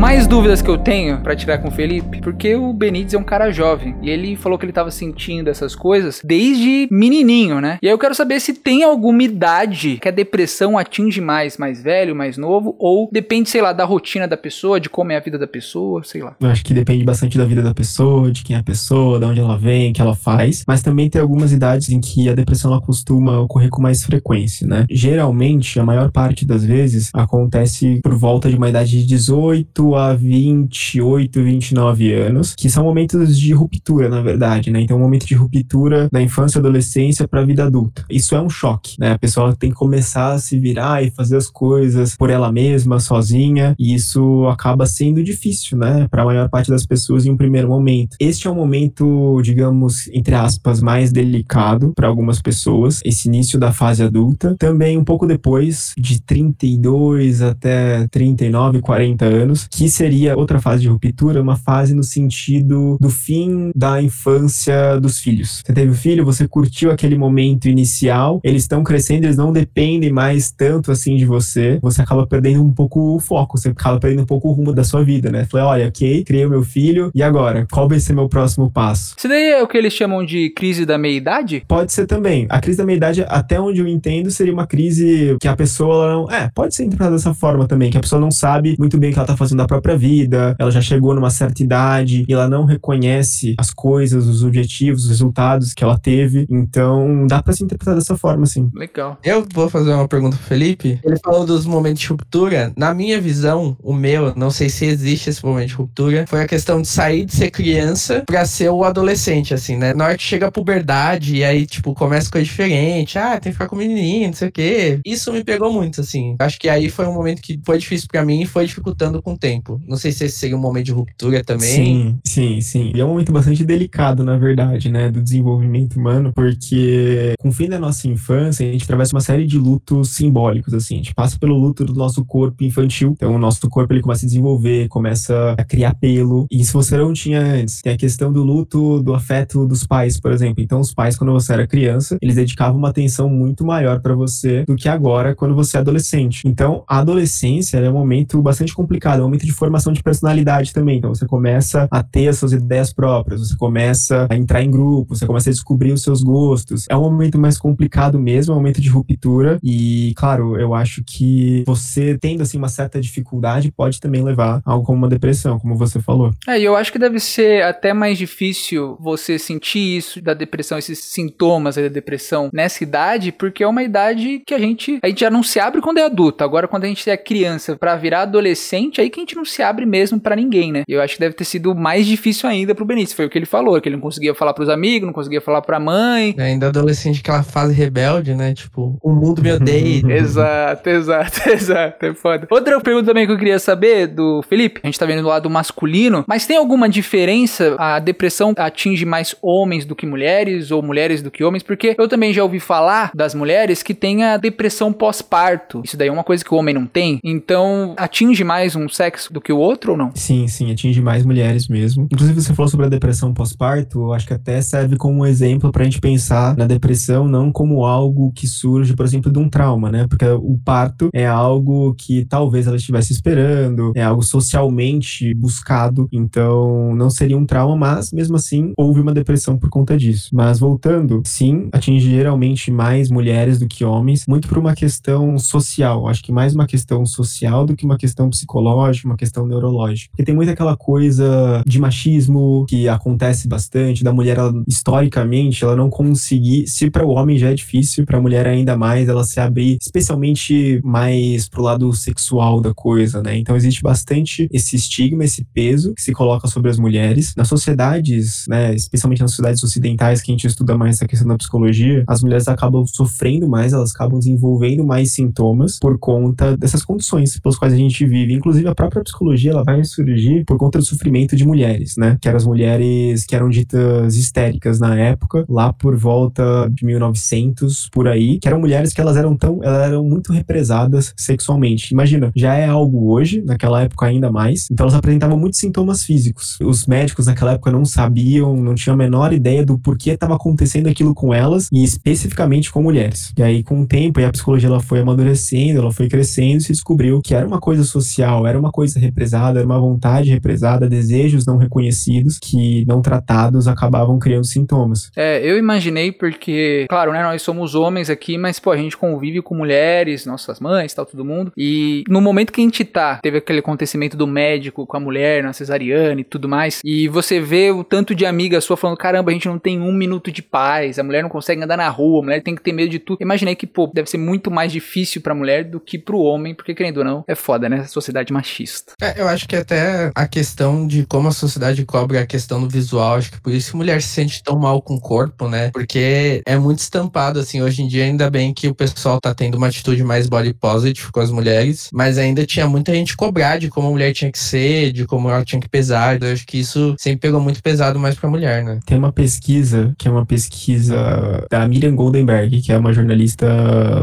Mais dúvidas que eu tenho pra tirar com o Felipe, porque o Benítez é um cara jovem e ele falou que ele tava sentindo essas coisas desde menininho, né? E aí eu quero saber se tem alguma idade que a depressão atinge mais, mais velho, mais novo, ou depende, sei lá, da rotina da pessoa, de como é a vida da pessoa, sei lá. Eu acho que depende bastante da vida da pessoa, de quem é a pessoa, de onde ela vem, o que ela faz, mas também tem algumas idades em que a depressão ela costuma ocorrer com mais frequência, né? Geralmente, a maior parte das vezes acontece por volta de uma idade de 18 a 28, 29 anos, que são momentos de ruptura, na verdade, né? Então, um momento de ruptura da infância e adolescência para a vida adulta. Isso é um choque, né? A pessoa tem que começar a se virar e fazer as coisas por ela mesma, sozinha, e isso acaba sendo difícil, né? Para a maior parte das pessoas em um primeiro momento. Este é um momento, digamos, entre aspas, mais delicado para algumas pessoas, esse início da fase adulta. Também um pouco depois, de 32 até 39, 40 anos, que seria outra fase de ruptura, uma fase no sentido do fim da infância dos filhos. Você teve o filho, você curtiu aquele momento inicial, eles estão crescendo, eles não dependem mais tanto assim de você, você acaba perdendo um pouco o foco, você acaba perdendo um pouco o rumo da sua vida, né? Falei, olha, ok, criei o meu filho, e agora? Qual vai ser meu próximo passo? Isso daí é o que eles chamam de crise da meia-idade? Pode ser também. A crise da meia-idade, até onde eu entendo, seria uma crise que a pessoa não. É, pode ser interpretada dessa forma também, que a pessoa não sabe muito bem o que ela tá fazendo da própria vida, ela já chegou numa certa idade e ela não reconhece as coisas, os objetivos, os resultados que ela teve. Então, dá para se interpretar dessa forma, assim. Legal. Eu vou fazer uma pergunta pro Felipe. Ele falou dos momentos de ruptura. Na minha visão, o meu, não sei se existe esse momento de ruptura, foi a questão de sair de ser criança pra ser o adolescente, assim, né? Na hora que chega a puberdade e aí, tipo, começa coisa diferente. Ah, tem que ficar com menininho, não sei o quê. Isso me pegou muito, assim. Acho que aí foi um momento que foi difícil para mim e foi dificultando com o tempo. Não sei se esse seria um momento de ruptura também. Sim, sim, sim. E é um momento bastante delicado, na verdade, né, do desenvolvimento humano, porque com o fim da nossa infância, a gente atravessa uma série de lutos simbólicos, assim. A gente passa pelo luto do nosso corpo infantil. Então, o nosso corpo ele começa a desenvolver, começa a criar pelo. E se você não tinha antes, tem a questão do luto do afeto dos pais, por exemplo. Então, os pais, quando você era criança, eles dedicavam uma atenção muito maior para você do que agora, quando você é adolescente. Então, a adolescência é um momento bastante complicado, é um momento de formação de personalidade também. Então você começa a ter as suas ideias próprias, você começa a entrar em grupo, você começa a descobrir os seus gostos. É um momento mais complicado mesmo, é um momento de ruptura. E, claro, eu acho que você tendo assim uma certa dificuldade pode também levar a algo como uma depressão, como você falou. É, e eu acho que deve ser até mais difícil você sentir isso da depressão, esses sintomas da depressão nessa idade, porque é uma idade que a gente a gente já não se abre quando é adulto. Agora quando a gente é criança para virar adolescente, aí que a gente não se abre mesmo para ninguém, né? Eu acho que deve ter sido mais difícil ainda pro Benício, foi o que ele falou, que ele não conseguia falar pros amigos, não conseguia falar pra mãe. É, ainda adolescente aquela fase rebelde, né? Tipo, o mundo me odeia. exato, exato, exato, é foda. Outra pergunta também que eu queria saber do Felipe, a gente tá vendo do lado masculino, mas tem alguma diferença? A depressão atinge mais homens do que mulheres ou mulheres do que homens? Porque eu também já ouvi falar das mulheres que têm a depressão pós-parto. Isso daí é uma coisa que o homem não tem. Então, atinge mais um sexo do que o outro ou não? Sim, sim, atinge mais mulheres mesmo. Inclusive, você falou sobre a depressão pós-parto, eu acho que até serve como um exemplo pra gente pensar na depressão não como algo que surge, por exemplo, de um trauma, né? Porque o parto é algo que talvez ela estivesse esperando, é algo socialmente buscado, então não seria um trauma, mas mesmo assim houve uma depressão por conta disso. Mas voltando, sim, atinge geralmente mais mulheres do que homens, muito por uma questão social, acho que mais uma questão social do que uma questão psicológica, uma questão neurológica. Porque tem muito aquela coisa de machismo que acontece bastante, da mulher, ela, historicamente, ela não conseguir, se para o homem já é difícil, para a mulher ainda mais, ela se abrir, especialmente mais pro lado sexual da coisa, né? Então existe bastante esse estigma, esse peso que se coloca sobre as mulheres. Nas sociedades, né, especialmente nas sociedades ocidentais, que a gente estuda mais essa questão da psicologia, as mulheres acabam sofrendo mais, elas acabam desenvolvendo mais sintomas por conta dessas condições pelas quais a gente vive. Inclusive, a própria psicologia, ela vai surgir por conta do sofrimento de mulheres, né? Que eram as mulheres que eram ditas histéricas na época, lá por volta de 1900, por aí, que eram mulheres que elas eram tão, elas eram muito represadas sexualmente. Imagina, já é algo hoje, naquela época ainda mais, então elas apresentavam muitos sintomas físicos. Os médicos naquela época não sabiam, não tinham a menor ideia do porquê estava acontecendo aquilo com elas e especificamente com mulheres. E aí, com o tempo, a psicologia ela foi amadurecendo, ela foi crescendo e se descobriu que era uma coisa social, era uma coisa represada, era uma vontade represada, desejos não reconhecidos que não tratados acabavam criando sintomas. É, eu imaginei porque, claro, né, nós somos homens aqui, mas pô, a gente convive com mulheres, nossas mães, tal, todo mundo. E no momento que a gente tá, teve aquele acontecimento do médico com a mulher na cesariana e tudo mais, e você vê o tanto de amiga sua falando: caramba, a gente não tem um minuto de paz, a mulher não consegue andar na rua, a mulher tem que ter medo de tudo. Imaginei que, pô, deve ser muito mais difícil pra mulher do que pro homem, porque querendo ou não, é foda, né? Sociedade machista. É, eu acho que até a questão de como a sociedade cobra a questão do visual, acho que por isso que mulher se sente tão mal com o corpo, né? Porque é muito estampado, assim, hoje em dia, ainda bem que o pessoal tá tendo uma atitude mais body positive com as mulheres, mas ainda tinha muita gente cobrar de como a mulher tinha que ser, de como ela tinha que pesar. Eu acho que isso sempre pegou muito pesado mais pra mulher, né? Tem uma pesquisa, que é uma pesquisa da Miriam Goldenberg, que é uma jornalista,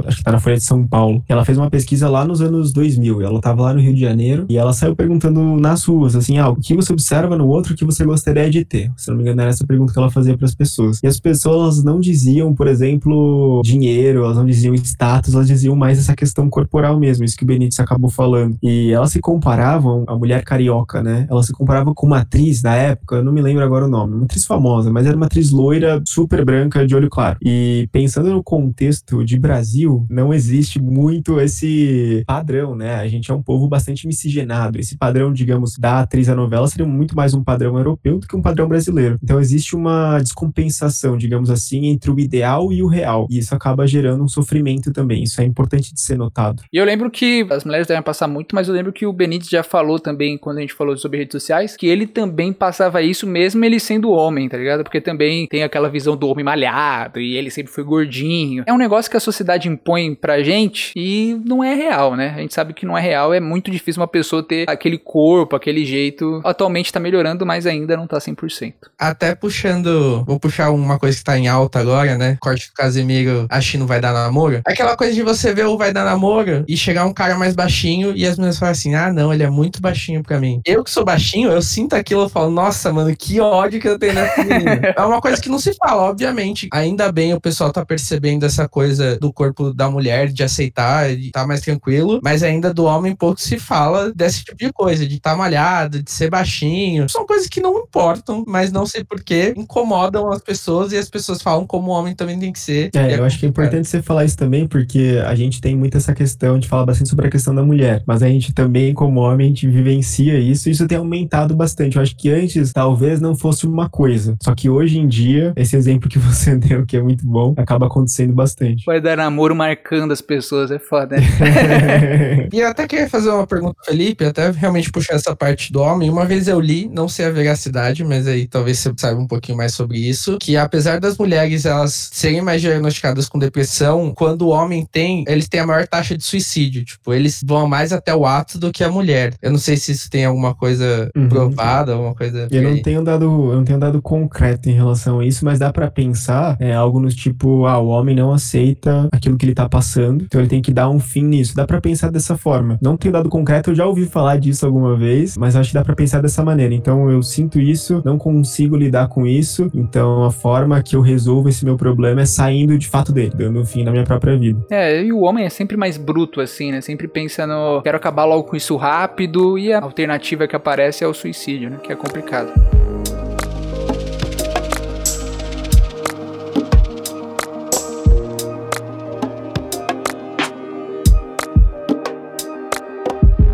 acho que tá na Folha de São Paulo. Ela fez uma pesquisa lá nos anos 2000. Ela tava lá no Rio de Janeiro e ela saiu perguntando nas ruas, assim, ah, que você observa no outro que você gostaria de ter? Se não me engano, era essa pergunta que ela fazia para as pessoas. E as pessoas não diziam, por exemplo, dinheiro, elas não diziam status, elas diziam mais essa questão corporal mesmo, isso que o Benítez acabou falando. E elas se comparavam, a mulher carioca, né? Ela se comparava com uma atriz da época, não me lembro agora o nome, uma atriz famosa, mas era uma atriz loira, super branca, de olho claro. E pensando no contexto de Brasil, não existe muito esse padrão, né? A gente é um povo bastante miscigenado. Esse padrão, digamos, da atriz da novela seria muito mais um padrão europeu do que um padrão brasileiro. Então existe uma descompensação, digamos assim, entre o ideal e o real. E isso acaba gerando um sofrimento também. Isso é importante de ser notado. E eu lembro que as mulheres devem passar muito, mas eu lembro que o Benítez já falou também, quando a gente falou sobre redes sociais, que ele também passava isso mesmo ele sendo homem, tá ligado? Porque também tem aquela visão do homem malhado e ele sempre foi gordinho. É um negócio que a sociedade impõe pra gente e não é real, né? A gente sabe que não é real, é muito difícil uma pessoa ter aquele corpo, aquele jeito. Atualmente tá melhorando, mas ainda não tá 100%. Até puxando, vou puxar uma coisa que tá em alta agora, né? Corte do Casemiro, a Chino vai dar namoro. Aquela coisa de você ver o vai dar namoro e chegar um cara mais baixinho e as meninas falam assim: ah, não, ele é muito baixinho pra mim. Eu que sou baixinho, eu sinto aquilo e falo: nossa, mano, que ódio que eu tenho nessa menina. é uma coisa que não se fala, obviamente. Ainda bem o pessoal tá percebendo essa coisa do corpo da mulher, de aceitar, de tá mais tranquilo, mas ainda do homem pouco se fala dessa esse tipo de coisa, de estar tá malhado, de ser baixinho. São coisas que não importam, mas não sei porquê, incomodam as pessoas e as pessoas falam como o homem também tem que ser. É, é eu acho que é importante você falar isso também, porque a gente tem muito essa questão de falar bastante sobre a questão da mulher, mas a gente também, como homem, a gente vivencia isso e isso tem aumentado bastante. Eu acho que antes talvez não fosse uma coisa, só que hoje em dia, esse exemplo que você deu, que é muito bom, acaba acontecendo bastante. Vai dar namoro marcando as pessoas, é foda, né? e eu até queria fazer uma pergunta pro Felipe, até realmente puxar essa parte do homem. Uma vez eu li, não sei a veracidade, mas aí talvez você saiba um pouquinho mais sobre isso, que apesar das mulheres elas serem mais diagnosticadas com depressão, quando o homem tem, eles têm a maior taxa de suicídio. Tipo, eles vão mais até o ato do que a mulher. Eu não sei se isso tem alguma coisa uhum. provada, alguma coisa. Eu não tenho dado, eu não tenho dado concreto em relação a isso, mas dá para pensar é algo no tipo, ah, o homem não aceita aquilo que ele tá passando, então ele tem que dar um fim nisso. Dá para pensar dessa forma. Não tenho dado concreto, eu já ouvi falar disso alguma vez, mas acho que dá para pensar dessa maneira. Então eu sinto isso, não consigo lidar com isso, então a forma que eu resolvo esse meu problema é saindo de fato dele, dando fim na minha própria vida. É, e o homem é sempre mais bruto assim, né? Sempre pensa no quero acabar logo com isso rápido e a alternativa que aparece é o suicídio, né? Que é complicado.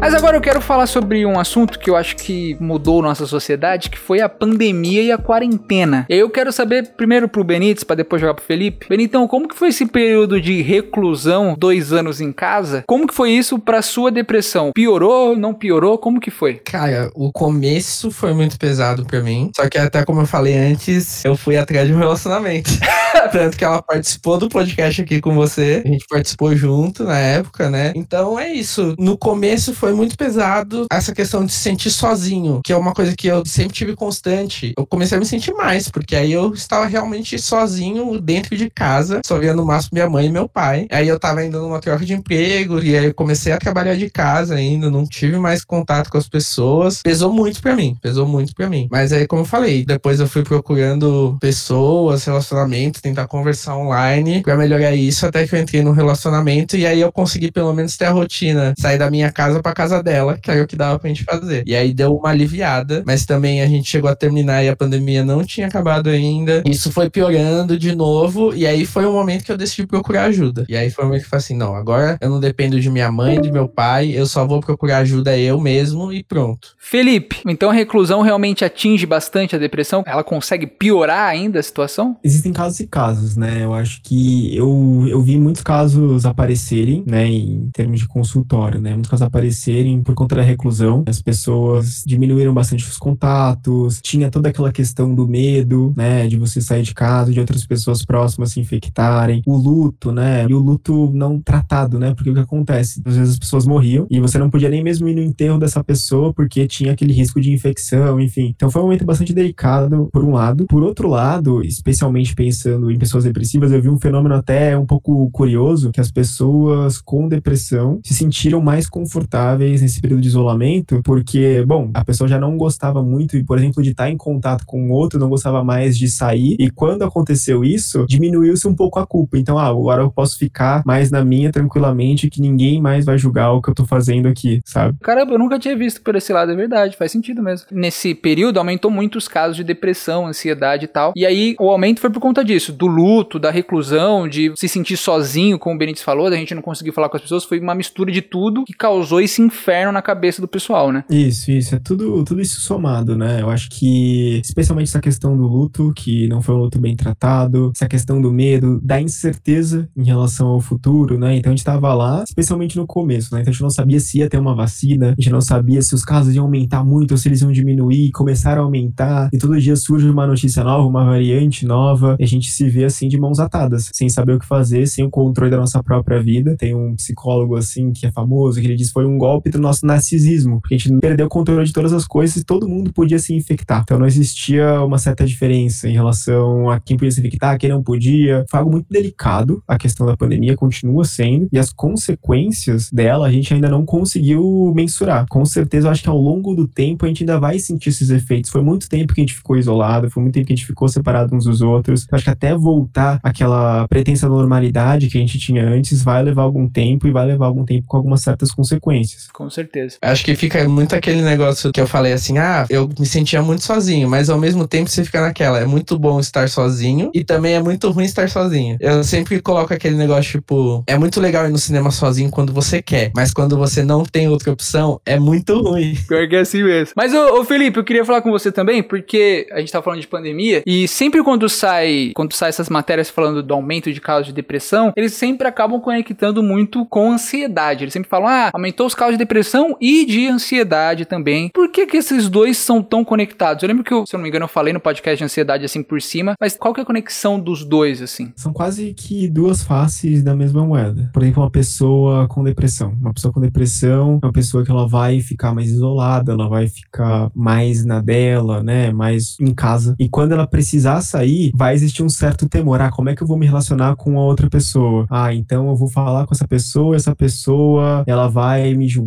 Mas agora eu quero falar sobre um assunto que eu acho que mudou nossa sociedade, que foi a pandemia e a quarentena. Eu quero saber primeiro pro Benítez, para depois jogar pro Felipe. Benitão, como que foi esse período de reclusão, dois anos em casa? Como que foi isso pra sua depressão? Piorou, não piorou? Como que foi? Cara, o começo foi muito pesado para mim. Só que até como eu falei antes, eu fui atrás de um relacionamento. Tanto que ela participou do podcast aqui com você. A gente participou junto na época, né? Então é isso. No começo foi muito pesado essa questão de se sentir sozinho, que é uma coisa que eu sempre tive constante. Eu comecei a me sentir mais, porque aí eu estava realmente sozinho dentro de casa, só via no máximo minha mãe e meu pai. Aí eu tava ainda numa troca de emprego, e aí eu comecei a trabalhar de casa ainda, não tive mais contato com as pessoas. Pesou muito para mim, pesou muito para mim. Mas aí, como eu falei, depois eu fui procurando pessoas, relacionamentos, tentar conversar online para melhorar isso, até que eu entrei num relacionamento e aí eu consegui pelo menos ter a rotina, sair da minha casa para casa dela, que era o que dava pra gente fazer. E aí deu uma aliviada, mas também a gente chegou a terminar e a pandemia não tinha acabado ainda. Isso foi piorando de novo, e aí foi o momento que eu decidi procurar ajuda. E aí foi o momento que eu falei assim: não, agora eu não dependo de minha mãe, de meu pai, eu só vou procurar ajuda eu mesmo e pronto. Felipe, então a reclusão realmente atinge bastante a depressão? Ela consegue piorar ainda a situação? Existem casos e casos, né? Eu acho que eu, eu vi muitos casos aparecerem, né, em termos de consultório, né? Muitos casos aparecerem por conta da reclusão. As pessoas diminuíram bastante os contatos, tinha toda aquela questão do medo, né, de você sair de casa, de outras pessoas próximas se infectarem, o luto, né, e o luto não tratado, né, porque o que acontece? Às vezes as pessoas morriam e você não podia nem mesmo ir no enterro dessa pessoa porque tinha aquele risco de infecção, enfim. Então foi um momento bastante delicado, por um lado. Por outro lado, especialmente pensando em pessoas depressivas, eu vi um fenômeno até um pouco curioso, que as pessoas com depressão se sentiram mais confortáveis nesse período de isolamento, porque, bom, a pessoa já não gostava muito, por exemplo, de estar em contato com o outro, não gostava mais de sair, e quando aconteceu isso, diminuiu-se um pouco a culpa. Então, ah, agora eu posso ficar mais na minha tranquilamente, que ninguém mais vai julgar o que eu tô fazendo aqui, sabe? Caramba, eu nunca tinha visto por esse lado, é verdade, faz sentido mesmo. Nesse período aumentou muito os casos de depressão, ansiedade e tal, e aí o aumento foi por conta disso, do luto, da reclusão, de se sentir sozinho, como o Benítez falou, da gente não conseguir falar com as pessoas, foi uma mistura de tudo que causou esse inferno na cabeça do pessoal, né? Isso, isso. É tudo, tudo isso somado, né? Eu acho que, especialmente essa questão do luto, que não foi um luto bem tratado, essa questão do medo, da incerteza em relação ao futuro, né? Então a gente tava lá, especialmente no começo, né? Então a gente não sabia se ia ter uma vacina, a gente não sabia se os casos iam aumentar muito ou se eles iam diminuir, começaram a aumentar, e todo dia surge uma notícia nova, uma variante nova, e a gente se vê assim de mãos atadas, sem saber o que fazer, sem o controle da nossa própria vida. Tem um psicólogo assim que é famoso, que ele diz foi um golpe do nosso narcisismo, porque a gente perdeu o controle de todas as coisas e todo mundo podia se infectar. Então não existia uma certa diferença em relação a quem podia se infectar, quem não podia. Foi algo muito delicado a questão da pandemia, continua sendo, e as consequências dela a gente ainda não conseguiu mensurar. Com certeza, eu acho que ao longo do tempo a gente ainda vai sentir esses efeitos. Foi muito tempo que a gente ficou isolado, foi muito tempo que a gente ficou separado uns dos outros. Eu acho que até voltar àquela pretensa normalidade que a gente tinha antes, vai levar algum tempo e vai levar algum tempo com algumas certas consequências. Com certeza. Acho que fica muito aquele negócio que eu falei assim: ah, eu me sentia muito sozinho, mas ao mesmo tempo você fica naquela. É muito bom estar sozinho e também é muito ruim estar sozinho. Eu sempre coloco aquele negócio tipo: é muito legal ir no cinema sozinho quando você quer, mas quando você não tem outra opção, é muito ruim. Pior que é assim mesmo. Mas, ô, ô, Felipe, eu queria falar com você também, porque a gente tá falando de pandemia e sempre quando sai, quando sai essas matérias falando do aumento de casos de depressão, eles sempre acabam conectando muito com ansiedade. Eles sempre falam, ah, aumentou os casos de depressão e de ansiedade também. Por que que esses dois são tão conectados? Eu lembro que, eu, se eu não me engano, eu falei no podcast de ansiedade assim por cima, mas qual que é a conexão dos dois, assim? São quase que duas faces da mesma moeda. Por exemplo, uma pessoa com depressão. Uma pessoa com depressão é uma pessoa que ela vai ficar mais isolada, ela vai ficar mais na dela, né? Mais em casa. E quando ela precisar sair, vai existir um certo temor. Ah, como é que eu vou me relacionar com a outra pessoa? Ah, então eu vou falar com essa pessoa, essa pessoa, ela vai me julgar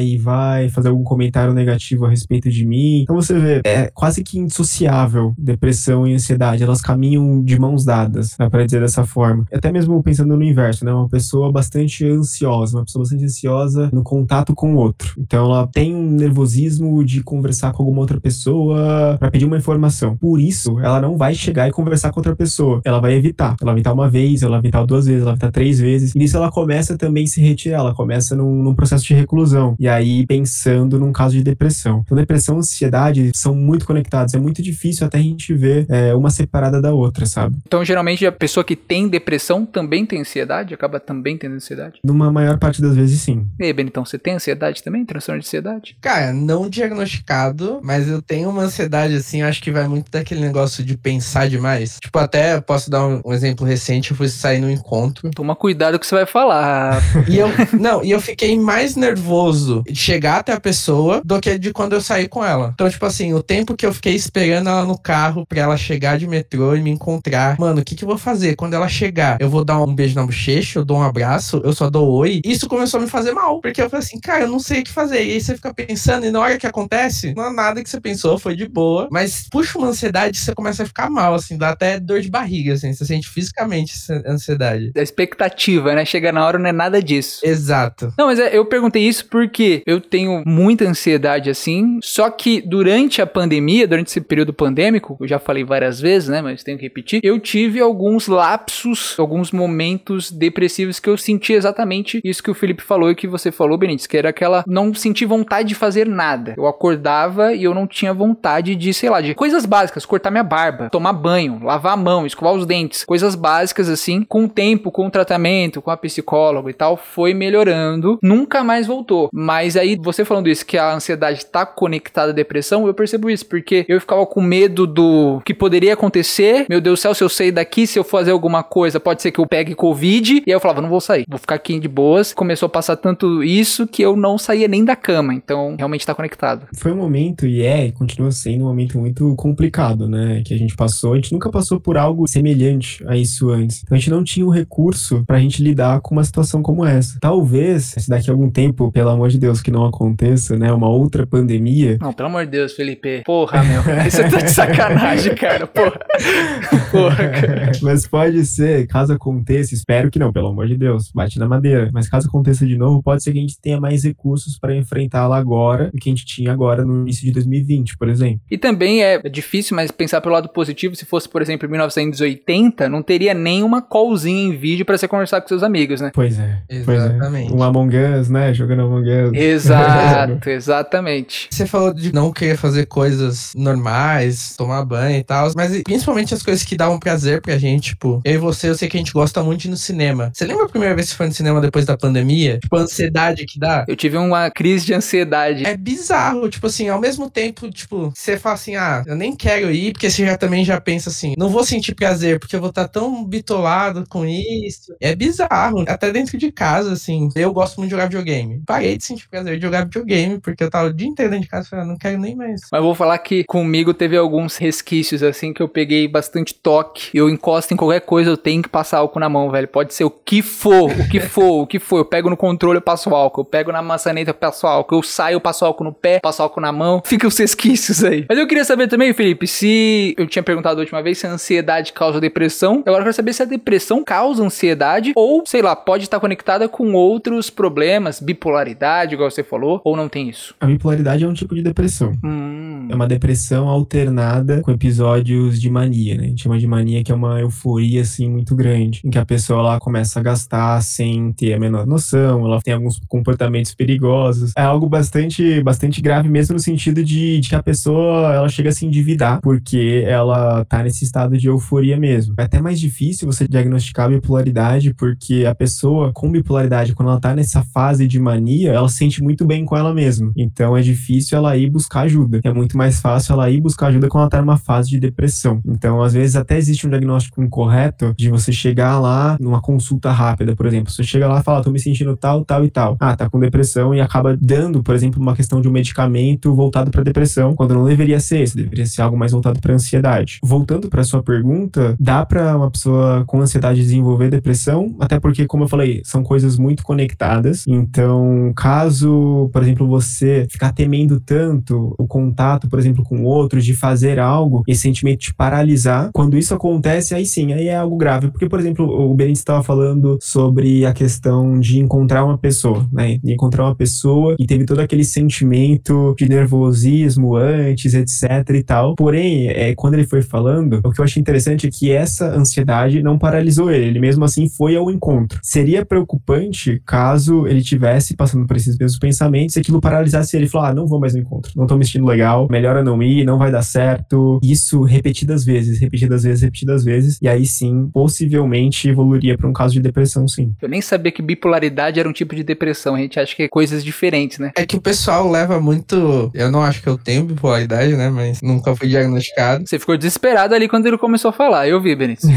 e vai fazer algum comentário negativo a respeito de mim. Então você vê, é quase que indissociável depressão e ansiedade. Elas caminham de mãos dadas, dá pra dizer dessa forma. Até mesmo pensando no inverso, né? Uma pessoa bastante ansiosa, uma pessoa bastante ansiosa no contato com o outro. Então ela tem um nervosismo de conversar com alguma outra pessoa para pedir uma informação. Por isso, ela não vai chegar e conversar com outra pessoa. Ela vai evitar. Ela vai evitar uma vez, ela vai evitar duas vezes, ela vai evitar três vezes. E nisso ela começa também a se retirar, ela começa num, num processo de reclusão. E aí pensando num caso de depressão. Então, depressão e ansiedade são muito conectados. É muito difícil até a gente ver é, uma separada da outra, sabe? Então, geralmente, a pessoa que tem depressão também tem ansiedade? Acaba também tendo ansiedade? Numa maior parte das vezes, sim. E aí, Benitão, você tem ansiedade também? Transtorno de ansiedade? Cara, não diagnosticado, mas eu tenho uma ansiedade assim, acho que vai muito daquele negócio de pensar demais. Tipo, até posso dar um, um exemplo recente, eu fui sair num encontro. Toma cuidado com o que você vai falar. E eu, não, e eu fiquei mais nervoso de chegar até a pessoa do que de quando eu saí com ela. Então, tipo assim, o tempo que eu fiquei esperando ela no carro pra ela chegar de metrô e me encontrar. Mano, o que que eu vou fazer? Quando ela chegar, eu vou dar um beijo na bochecha, eu dou um abraço, eu só dou oi. Isso começou a me fazer mal, porque eu falei assim, cara, eu não sei o que fazer. E aí você fica pensando, e na hora que acontece, não é nada que você pensou, foi de boa. Mas puxa uma ansiedade, você começa a ficar mal, assim, dá até dor de barriga, assim, você sente fisicamente essa ansiedade. A expectativa, né? Chega na hora não é nada disso. Exato. Não, mas é, eu perguntei isso porque eu tenho muita ansiedade assim, só que durante a pandemia, durante esse período pandêmico, eu já falei várias vezes, né, mas tenho que repetir, eu tive alguns lapsos, alguns momentos depressivos que eu senti exatamente isso que o Felipe falou e que você falou, Benítez, que era aquela não sentir vontade de fazer nada. Eu acordava e eu não tinha vontade de, sei lá, de coisas básicas, cortar minha barba, tomar banho, lavar a mão, escovar os dentes, coisas básicas assim, com o tempo, com o tratamento, com a psicóloga e tal, foi melhorando, nunca mais voltou. Mas aí você falando isso que a ansiedade tá conectada à depressão, eu percebo isso, porque eu ficava com medo do que poderia acontecer. Meu Deus do céu, se eu sair daqui, se eu fazer alguma coisa, pode ser que eu pegue covid. E aí eu falava, não vou sair, vou ficar aqui de boas. Começou a passar tanto isso que eu não saía nem da cama. Então, realmente tá conectado. Foi um momento, e é, e continua sendo um momento muito complicado, né? Que a gente passou. A gente nunca passou por algo semelhante a isso antes. Então, a gente não tinha o um recurso pra gente lidar com uma situação como essa. Talvez, se daqui a algum tempo, pelo amor de Deus, que não aconteça, né? Uma outra pandemia. Não, pelo amor de Deus, Felipe. Porra, meu. Você tá de sacanagem, cara. Porra. Porra, cara. Mas pode ser, caso aconteça, espero que não, pelo amor de Deus, bate na madeira. Mas caso aconteça de novo, pode ser que a gente tenha mais recursos para enfrentá-la agora do que a gente tinha agora no início de 2020, por exemplo. E também é difícil, mas pensar pelo lado positivo, se fosse, por exemplo, em 1980, não teria nem uma callzinha em vídeo para você conversar com seus amigos, né? Pois é. Exatamente. Pois é. Um Among Us, né? Jogando Among Us. Exato, exatamente. Você falou de não querer fazer coisas normais, tomar banho e tal, mas principalmente as coisas que davam prazer pra gente, tipo, eu e você, eu sei que a gente gosta muito de ir no cinema. Você lembra a primeira vez que você foi no cinema depois da pandemia? Tipo, a ansiedade que dá? Eu tive uma crise de ansiedade. É bizarro, tipo assim, ao mesmo tempo, tipo, você fala assim, ah, eu nem quero ir, porque você já também já pensa assim, não vou sentir prazer, porque eu vou estar tão bitolado com isso. É bizarro, até dentro de casa, assim. Eu gosto muito de jogar videogame. Parei de sentir prazer de jogar videogame, porque eu tava o dia inteiro dentro de casa ah, não quero nem mais. Mas vou falar que comigo teve alguns resquícios, assim, que eu peguei bastante toque. Eu encosto em qualquer coisa, eu tenho que passar álcool na mão, velho. Pode ser o que for, o que for, o que for. Eu pego no controle, eu passo álcool. Eu pego na maçaneta, eu passo álcool. Eu saio, eu passo álcool no pé, passo álcool na mão. Fica os resquícios aí. Mas eu queria saber também, Felipe, se eu tinha perguntado a última vez se a ansiedade causa depressão. Agora eu quero saber se a depressão causa ansiedade ou, sei lá, pode estar conectada com outros problemas, bipolaridade, igual você falou, ou não tem isso? A bipolaridade é um tipo de depressão. Hum. É uma depressão alternada com episódios de mania, né? A gente chama de mania que é uma euforia, assim, muito grande. Em que a pessoa lá começa a gastar sem ter a menor noção, ela tem alguns comportamentos perigosos. É algo bastante, bastante grave mesmo no sentido de, de que a pessoa, ela chega a se endividar porque ela tá nesse estado de euforia mesmo. É até mais difícil você diagnosticar a bipolaridade porque a pessoa com bipolaridade, quando ela tá nessa fase de mania, ela se sente muito bem com ela mesma. Então é difícil ela ir buscar ajuda. É muito mais fácil ela ir buscar ajuda quando ela tá numa fase de depressão. Então, às vezes, até existe um diagnóstico incorreto de você chegar lá numa consulta rápida, por exemplo. Você chega lá e fala, tô me sentindo tal, tal e tal. Ah, tá com depressão e acaba dando, por exemplo, uma questão de um medicamento voltado para depressão, quando não deveria ser esse, deveria ser algo mais voltado para ansiedade. Voltando para sua pergunta, dá para uma pessoa com ansiedade desenvolver depressão, até porque, como eu falei, são coisas muito conectadas. Então, caso, por exemplo, você ficar temendo tanto o contato, por exemplo, com outros, de fazer algo, esse sentimento te paralisar, quando isso acontece, aí sim, aí é algo grave. Porque, por exemplo, o Benítez estava falando sobre a questão de encontrar uma pessoa, né? De encontrar uma pessoa e teve todo aquele sentimento de nervosismo antes, etc e tal. Porém, é, quando ele foi falando, o que eu achei interessante é que essa ansiedade não paralisou ele. Ele mesmo assim foi ao encontro. Seria preocupante caso ele tivesse passando por esses mesmos pensamentos e aquilo paralisasse ele e falar: ah, não vou mais no encontro, não tô me sentindo legal, melhor eu não ir, não vai dar certo. Isso repetidas vezes, repetidas vezes, repetidas vezes. E aí sim, possivelmente evoluiria para um caso de depressão, sim. Eu nem sabia que bipolaridade era um tipo de depressão. A gente acha que é coisas diferentes, né? É que o pessoal leva muito. Eu não acho que eu tenho bipolaridade, né? Mas nunca fui diagnosticado. Você ficou desesperado ali quando ele começou a falar. Eu vi, Benício.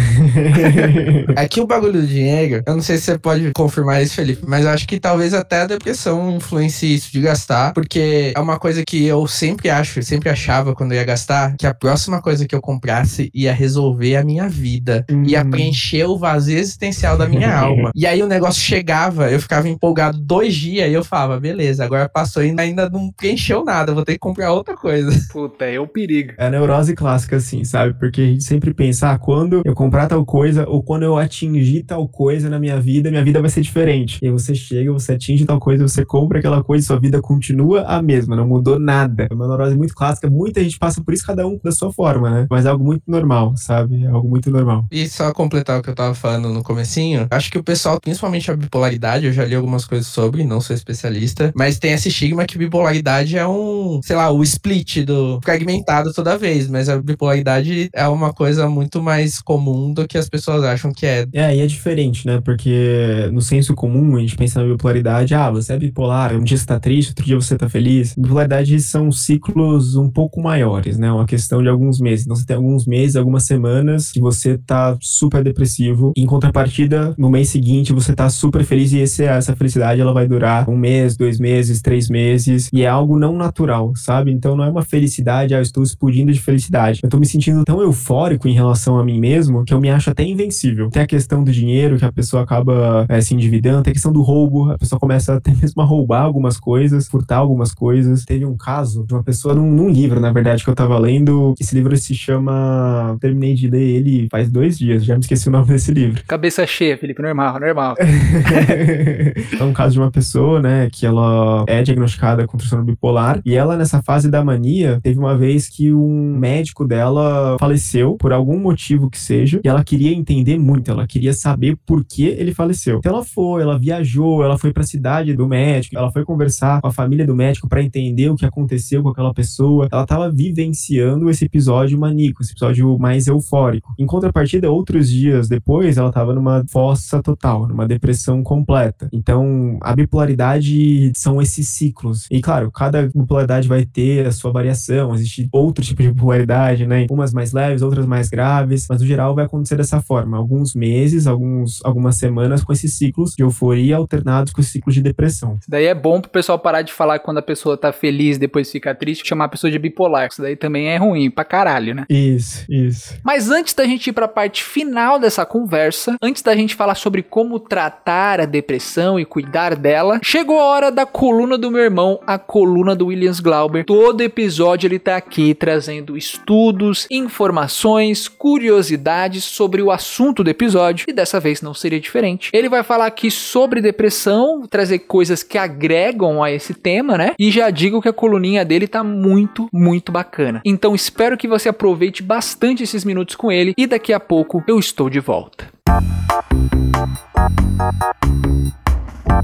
É que o bagulho do dinheiro, eu não sei se você pode confirmar isso, Felipe, mas eu acho que talvez até a depressão influencie isso de gastar, porque é uma coisa que eu sempre acho, sempre achava quando eu ia gastar, que a próxima coisa que eu comprasse ia resolver a minha vida, Hum. ia preencher o vazio existencial da minha alma. E aí o negócio chegava, eu ficava empolgado dois dias e eu falava, beleza, agora passou e ainda não preencheu nada, vou ter que comprar outra coisa. Puta, é o perigo. É a neurose clássica, assim, sabe? Porque a gente sempre pensa, ah, quando eu comprar tal coisa, ou quando eu atingir tal coisa na minha vida, minha vida vai ser diferente. E aí você chega, você atinge tal coisa, você compra aquela coisa, sua vida continua a mesma, não mudou nada. É uma neurose muito clássica, muita gente passa por isso, cada um da sua forma, né? Mas é algo muito normal, sabe? É algo muito normal. E só completar o que eu tava falando no comecinho, acho que o pessoal, principalmente a bipolaridade, eu já li algumas coisas sobre, não sou especialista, mas tem esse estigma que bipolaridade é um, sei lá, o split do fragmentado toda vez, mas a bipolaridade é uma coisa muito mais comum do que as pessoas acham que é. É, e é diferente, né? Porque no senso comum, a gente pensa na bipolaridade, ah, você é bipolar, um dia você tá triste, outro dia você tá feliz. Bipolaridade são ciclos um pouco maiores, né? Uma questão de alguns meses. Então você tem alguns meses, algumas semanas que você tá super depressivo. Em contrapartida, no mês seguinte você tá super feliz e esse, essa felicidade ela vai durar um mês, dois meses, três meses. E é algo não natural, sabe? Então não é uma felicidade, ah, eu estou explodindo de felicidade. Eu tô me sentindo tão eufórico em relação a mim mesmo que eu me acho até invencível. Tem a questão do dinheiro, que a pessoa acaba é, se endividando, tem a questão do roubo, a pessoa começa até mesmo a roubar algumas coisas, furtar algumas coisas. Teve um caso de uma pessoa num, num livro, na verdade, que eu tava lendo. Esse livro se chama. Terminei de ler ele faz dois dias, já me esqueci o nome desse livro. Cabeça cheia, Felipe, normal, normal. é um caso de uma pessoa, né, que ela é diagnosticada com transtorno bipolar e ela, nessa fase da mania, teve uma vez que um médico dela faleceu por algum motivo que seja e ela queria entender muito, ela queria saber por que ele faleceu. Então ela foi, ela viajou, ela foi pra cidade do médico, ela foi conversar com a família do médico para entender o que aconteceu com aquela pessoa. Ela tava vivenciando esse episódio maníaco, esse episódio mais eufórico. Em contrapartida, outros dias depois, ela tava numa fossa total, numa depressão completa. Então, a bipolaridade são esses ciclos. E claro, cada bipolaridade vai ter a sua variação, existe outro tipo de bipolaridade, né? Umas mais leves, outras mais graves, mas no geral vai acontecer dessa forma, alguns meses, alguns algumas semanas com esses ciclos de euforia alternados com esse ciclo de depressão. Isso daí é bom pro pessoal parar de falar quando a pessoa tá feliz depois fica triste, chamar a pessoa de bipolar. Isso daí também é ruim pra caralho, né? Isso, isso. Mas antes da gente ir pra parte final dessa conversa, antes da gente falar sobre como tratar a depressão e cuidar dela, chegou a hora da coluna do meu irmão, a coluna do Williams Glauber. Todo episódio ele tá aqui trazendo estudos, informações, curiosidades sobre o assunto do episódio e dessa vez não seria diferente. Ele vai falar aqui sobre depressão, trazer coisas que agregam a esse tema, né? E já digo que a coluninha dele tá muito, muito bacana. Então espero que você aproveite bastante esses minutos com ele e daqui a pouco eu estou de volta.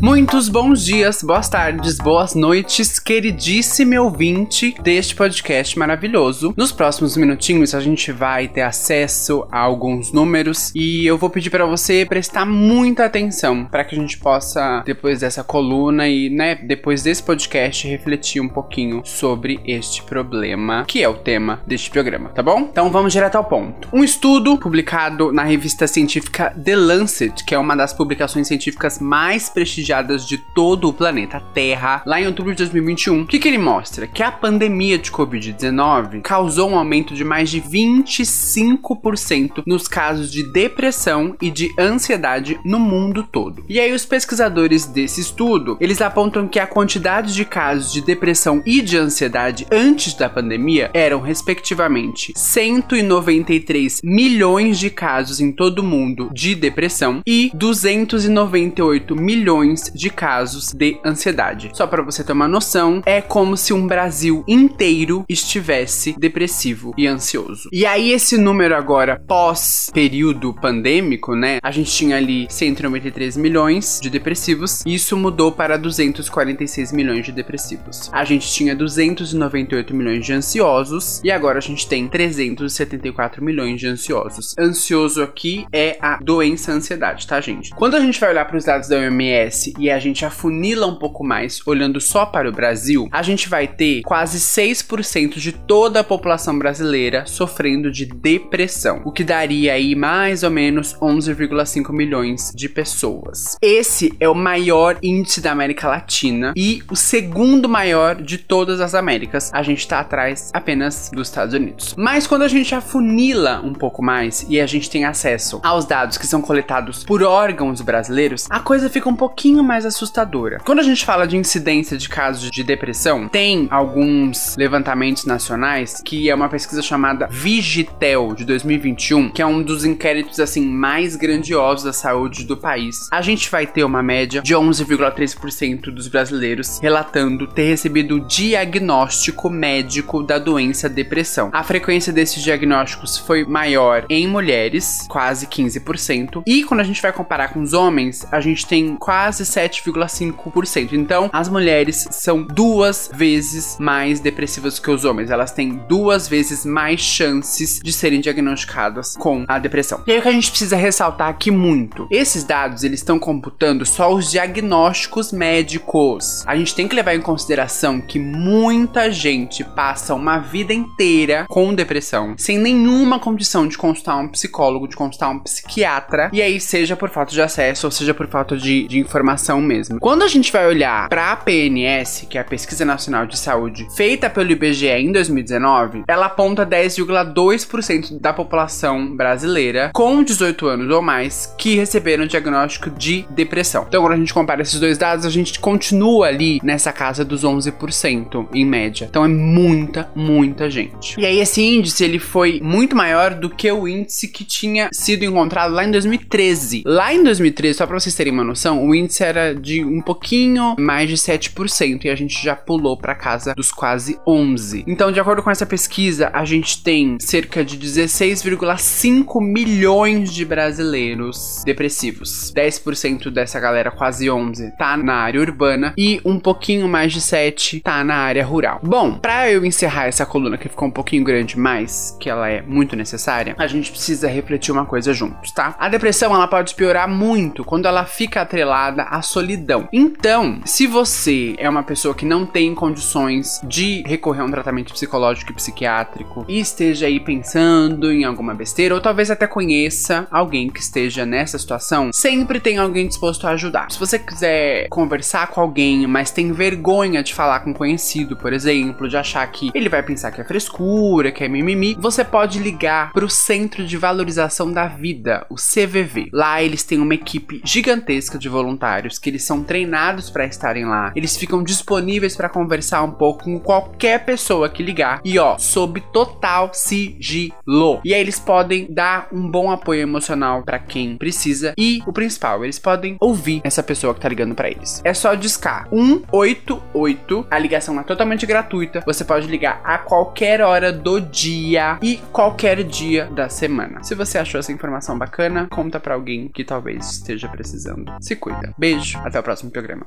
Muitos bons dias, boas tardes, boas noites, queridíssimo ouvinte deste podcast maravilhoso. Nos próximos minutinhos a gente vai ter acesso a alguns números e eu vou pedir para você prestar muita atenção para que a gente possa depois dessa coluna e, né, depois desse podcast refletir um pouquinho sobre este problema, que é o tema deste programa, tá bom? Então vamos direto ao ponto. Um estudo publicado na revista científica The Lancet, que é uma das publicações científicas mais prestigiosas de todo o planeta Terra, lá em outubro de 2021. O que, que ele mostra? Que a pandemia de Covid-19 causou um aumento de mais de 25% nos casos de depressão e de ansiedade no mundo todo. E aí os pesquisadores desse estudo, eles apontam que a quantidade de casos de depressão e de ansiedade antes da pandemia eram respectivamente 193 milhões de casos em todo o mundo de depressão e 298 milhões milhões de casos de ansiedade. Só para você ter uma noção, é como se um Brasil inteiro estivesse depressivo e ansioso. E aí esse número agora pós período pandêmico, né? A gente tinha ali 193 milhões de depressivos e isso mudou para 246 milhões de depressivos. A gente tinha 298 milhões de ansiosos e agora a gente tem 374 milhões de ansiosos. Ansioso aqui é a doença ansiedade, tá, gente? Quando a gente vai olhar para os dados da OMS e a gente afunila um pouco mais, olhando só para o Brasil, a gente vai ter quase 6% de toda a população brasileira sofrendo de depressão, o que daria aí mais ou menos 11,5 milhões de pessoas. Esse é o maior índice da América Latina e o segundo maior de todas as Américas. A gente tá atrás apenas dos Estados Unidos. Mas quando a gente afunila um pouco mais e a gente tem acesso aos dados que são coletados por órgãos brasileiros, a coisa fica um pouquinho pouquinho mais assustadora. Quando a gente fala de incidência de casos de depressão, tem alguns levantamentos nacionais que é uma pesquisa chamada Vigitel de 2021, que é um dos inquéritos assim mais grandiosos da saúde do país. A gente vai ter uma média de 11,3% dos brasileiros relatando ter recebido diagnóstico médico da doença depressão. A frequência desses diagnósticos foi maior em mulheres, quase 15%, e quando a gente vai comparar com os homens, a gente tem quase 7,5%. Então, as mulheres são duas vezes mais depressivas que os homens. Elas têm duas vezes mais chances de serem diagnosticadas com a depressão. E aí o que a gente precisa ressaltar aqui muito, esses dados eles estão computando só os diagnósticos médicos. A gente tem que levar em consideração que muita gente passa uma vida inteira com depressão, sem nenhuma condição de consultar um psicólogo, de consultar um psiquiatra, e aí seja por falta de acesso ou seja por falta de, de informação informação mesmo. Quando a gente vai olhar para a PNS, que é a Pesquisa Nacional de Saúde, feita pelo IBGE em 2019, ela aponta 10,2% da população brasileira com 18 anos ou mais que receberam diagnóstico de depressão. Então, quando a gente compara esses dois dados, a gente continua ali nessa casa dos 11% em média. Então, é muita, muita gente. E aí, esse índice ele foi muito maior do que o índice que tinha sido encontrado lá em 2013. Lá em 2013, só para vocês terem uma noção, o índice era de um pouquinho mais de 7% e a gente já pulou para casa dos quase 11. Então, de acordo com essa pesquisa, a gente tem cerca de 16,5 milhões de brasileiros depressivos. 10% dessa galera, quase 11, tá na área urbana e um pouquinho mais de 7 tá na área rural. Bom, para eu encerrar essa coluna que ficou um pouquinho grande, mas que ela é muito necessária, a gente precisa refletir uma coisa juntos, tá? A depressão ela pode piorar muito quando ela fica atrelada a solidão. Então, se você é uma pessoa que não tem condições de recorrer a um tratamento psicológico e psiquiátrico e esteja aí pensando em alguma besteira, ou talvez até conheça alguém que esteja nessa situação, sempre tem alguém disposto a ajudar. Se você quiser conversar com alguém, mas tem vergonha de falar com um conhecido, por exemplo, de achar que ele vai pensar que é frescura, que é mimimi, você pode ligar para o Centro de Valorização da Vida, o CVV. Lá eles têm uma equipe gigantesca de voluntários voluntários que eles são treinados para estarem lá. Eles ficam disponíveis para conversar um pouco com qualquer pessoa que ligar. E ó, sob total sigilo. E aí eles podem dar um bom apoio emocional para quem precisa e o principal, eles podem ouvir essa pessoa que tá ligando para eles. É só discar 188. A ligação é totalmente gratuita. Você pode ligar a qualquer hora do dia e qualquer dia da semana. Se você achou essa informação bacana, conta para alguém que talvez esteja precisando. Se cuida. Beijo, até o próximo programa.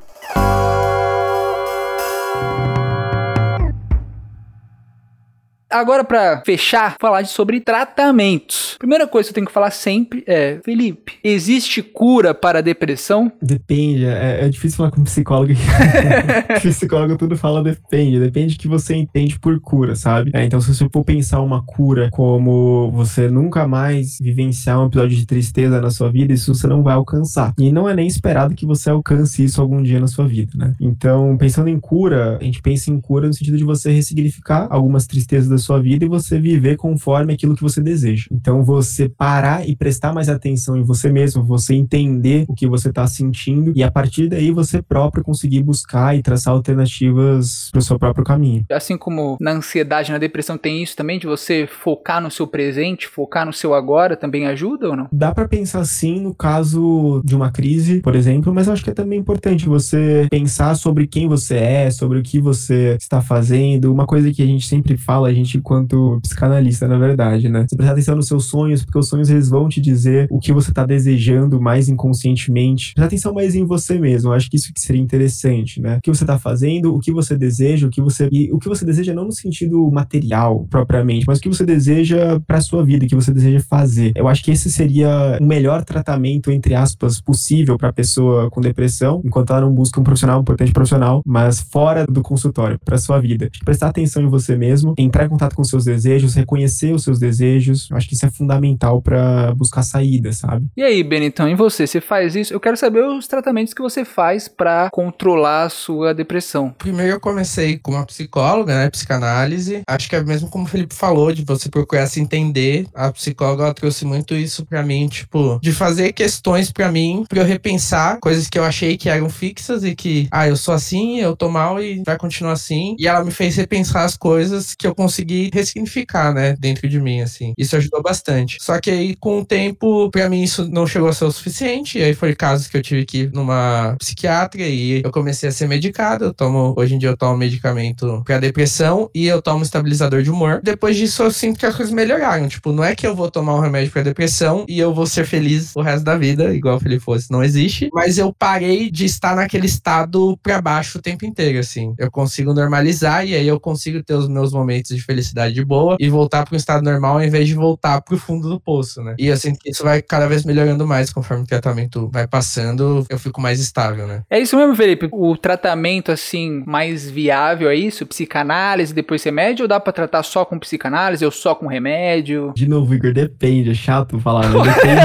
Agora, pra fechar, falar sobre tratamentos. Primeira coisa que eu tenho que falar sempre é: Felipe, existe cura para a depressão? Depende, é, é difícil falar com psicólogo. psicólogo tudo fala depende. Depende do que você entende por cura, sabe? É, então, se você for pensar uma cura como você nunca mais vivenciar um episódio de tristeza na sua vida, isso você não vai alcançar. E não é nem esperado que você alcance isso algum dia na sua vida, né? Então, pensando em cura, a gente pensa em cura no sentido de você ressignificar algumas tristezas da sua vida e você viver conforme aquilo que você deseja. Então, você parar e prestar mais atenção em você mesmo, você entender o que você está sentindo e a partir daí você próprio conseguir buscar e traçar alternativas para o seu próprio caminho. Assim como na ansiedade, na depressão tem isso também de você focar no seu presente, focar no seu agora, também ajuda ou não? Dá para pensar sim no caso de uma crise, por exemplo, mas eu acho que é também importante você pensar sobre quem você é, sobre o que você está fazendo. Uma coisa que a gente sempre fala, a gente enquanto psicanalista, na verdade, né? Você prestar atenção nos seus sonhos, porque os sonhos eles vão te dizer o que você tá desejando mais inconscientemente. Prestar atenção mais em você mesmo. Eu acho que isso que seria interessante, né? O que você tá fazendo, o que você deseja, o que você e o que você deseja não no sentido material propriamente, mas o que você deseja para sua vida, o que você deseja fazer. Eu acho que esse seria o melhor tratamento entre aspas possível para pessoa com depressão, enquanto ela não busca um profissional, um importante profissional, mas fora do consultório, para sua vida. Prestar atenção em você mesmo, entrar em contato com seus desejos, reconhecer os seus desejos. Eu acho que isso é fundamental para buscar saída, sabe? E aí, Benitão, e você? Você faz isso? Eu quero saber os tratamentos que você faz para controlar a sua depressão. Primeiro eu comecei com uma psicóloga, né, psicanálise. Acho que é mesmo como o Felipe falou, de você procurar se entender. A psicóloga ela trouxe muito isso para mim, tipo, de fazer questões para mim, para eu repensar coisas que eu achei que eram fixas e que, ah, eu sou assim, eu tô mal e vai continuar assim. E ela me fez repensar as coisas que eu consegui consegui ressignificar, né, dentro de mim, assim. Isso ajudou bastante. Só que aí, com o tempo, pra mim isso não chegou a ser o suficiente. E aí foi casos que eu tive que ir numa psiquiatra e eu comecei a ser medicado. Eu tomo, hoje em dia eu tomo medicamento pra depressão e eu tomo estabilizador de humor. Depois disso, eu sinto que as coisas melhoraram. Tipo, não é que eu vou tomar um remédio pra depressão e eu vou ser feliz o resto da vida, igual o Felipe fosse, não existe. Mas eu parei de estar naquele estado pra baixo o tempo inteiro, assim. Eu consigo normalizar e aí eu consigo ter os meus momentos de felicidade felicidade de boa e voltar para um estado normal ao invés de voltar para o fundo do poço, né? E eu sinto que isso vai cada vez melhorando mais conforme o tratamento vai passando, eu fico mais estável, né? É isso mesmo, Felipe. O tratamento, assim, mais viável é isso? Psicanálise, depois remédio? Ou dá pra tratar só com psicanálise ou só com remédio? De novo, Igor, depende. É chato falar, né? Depende.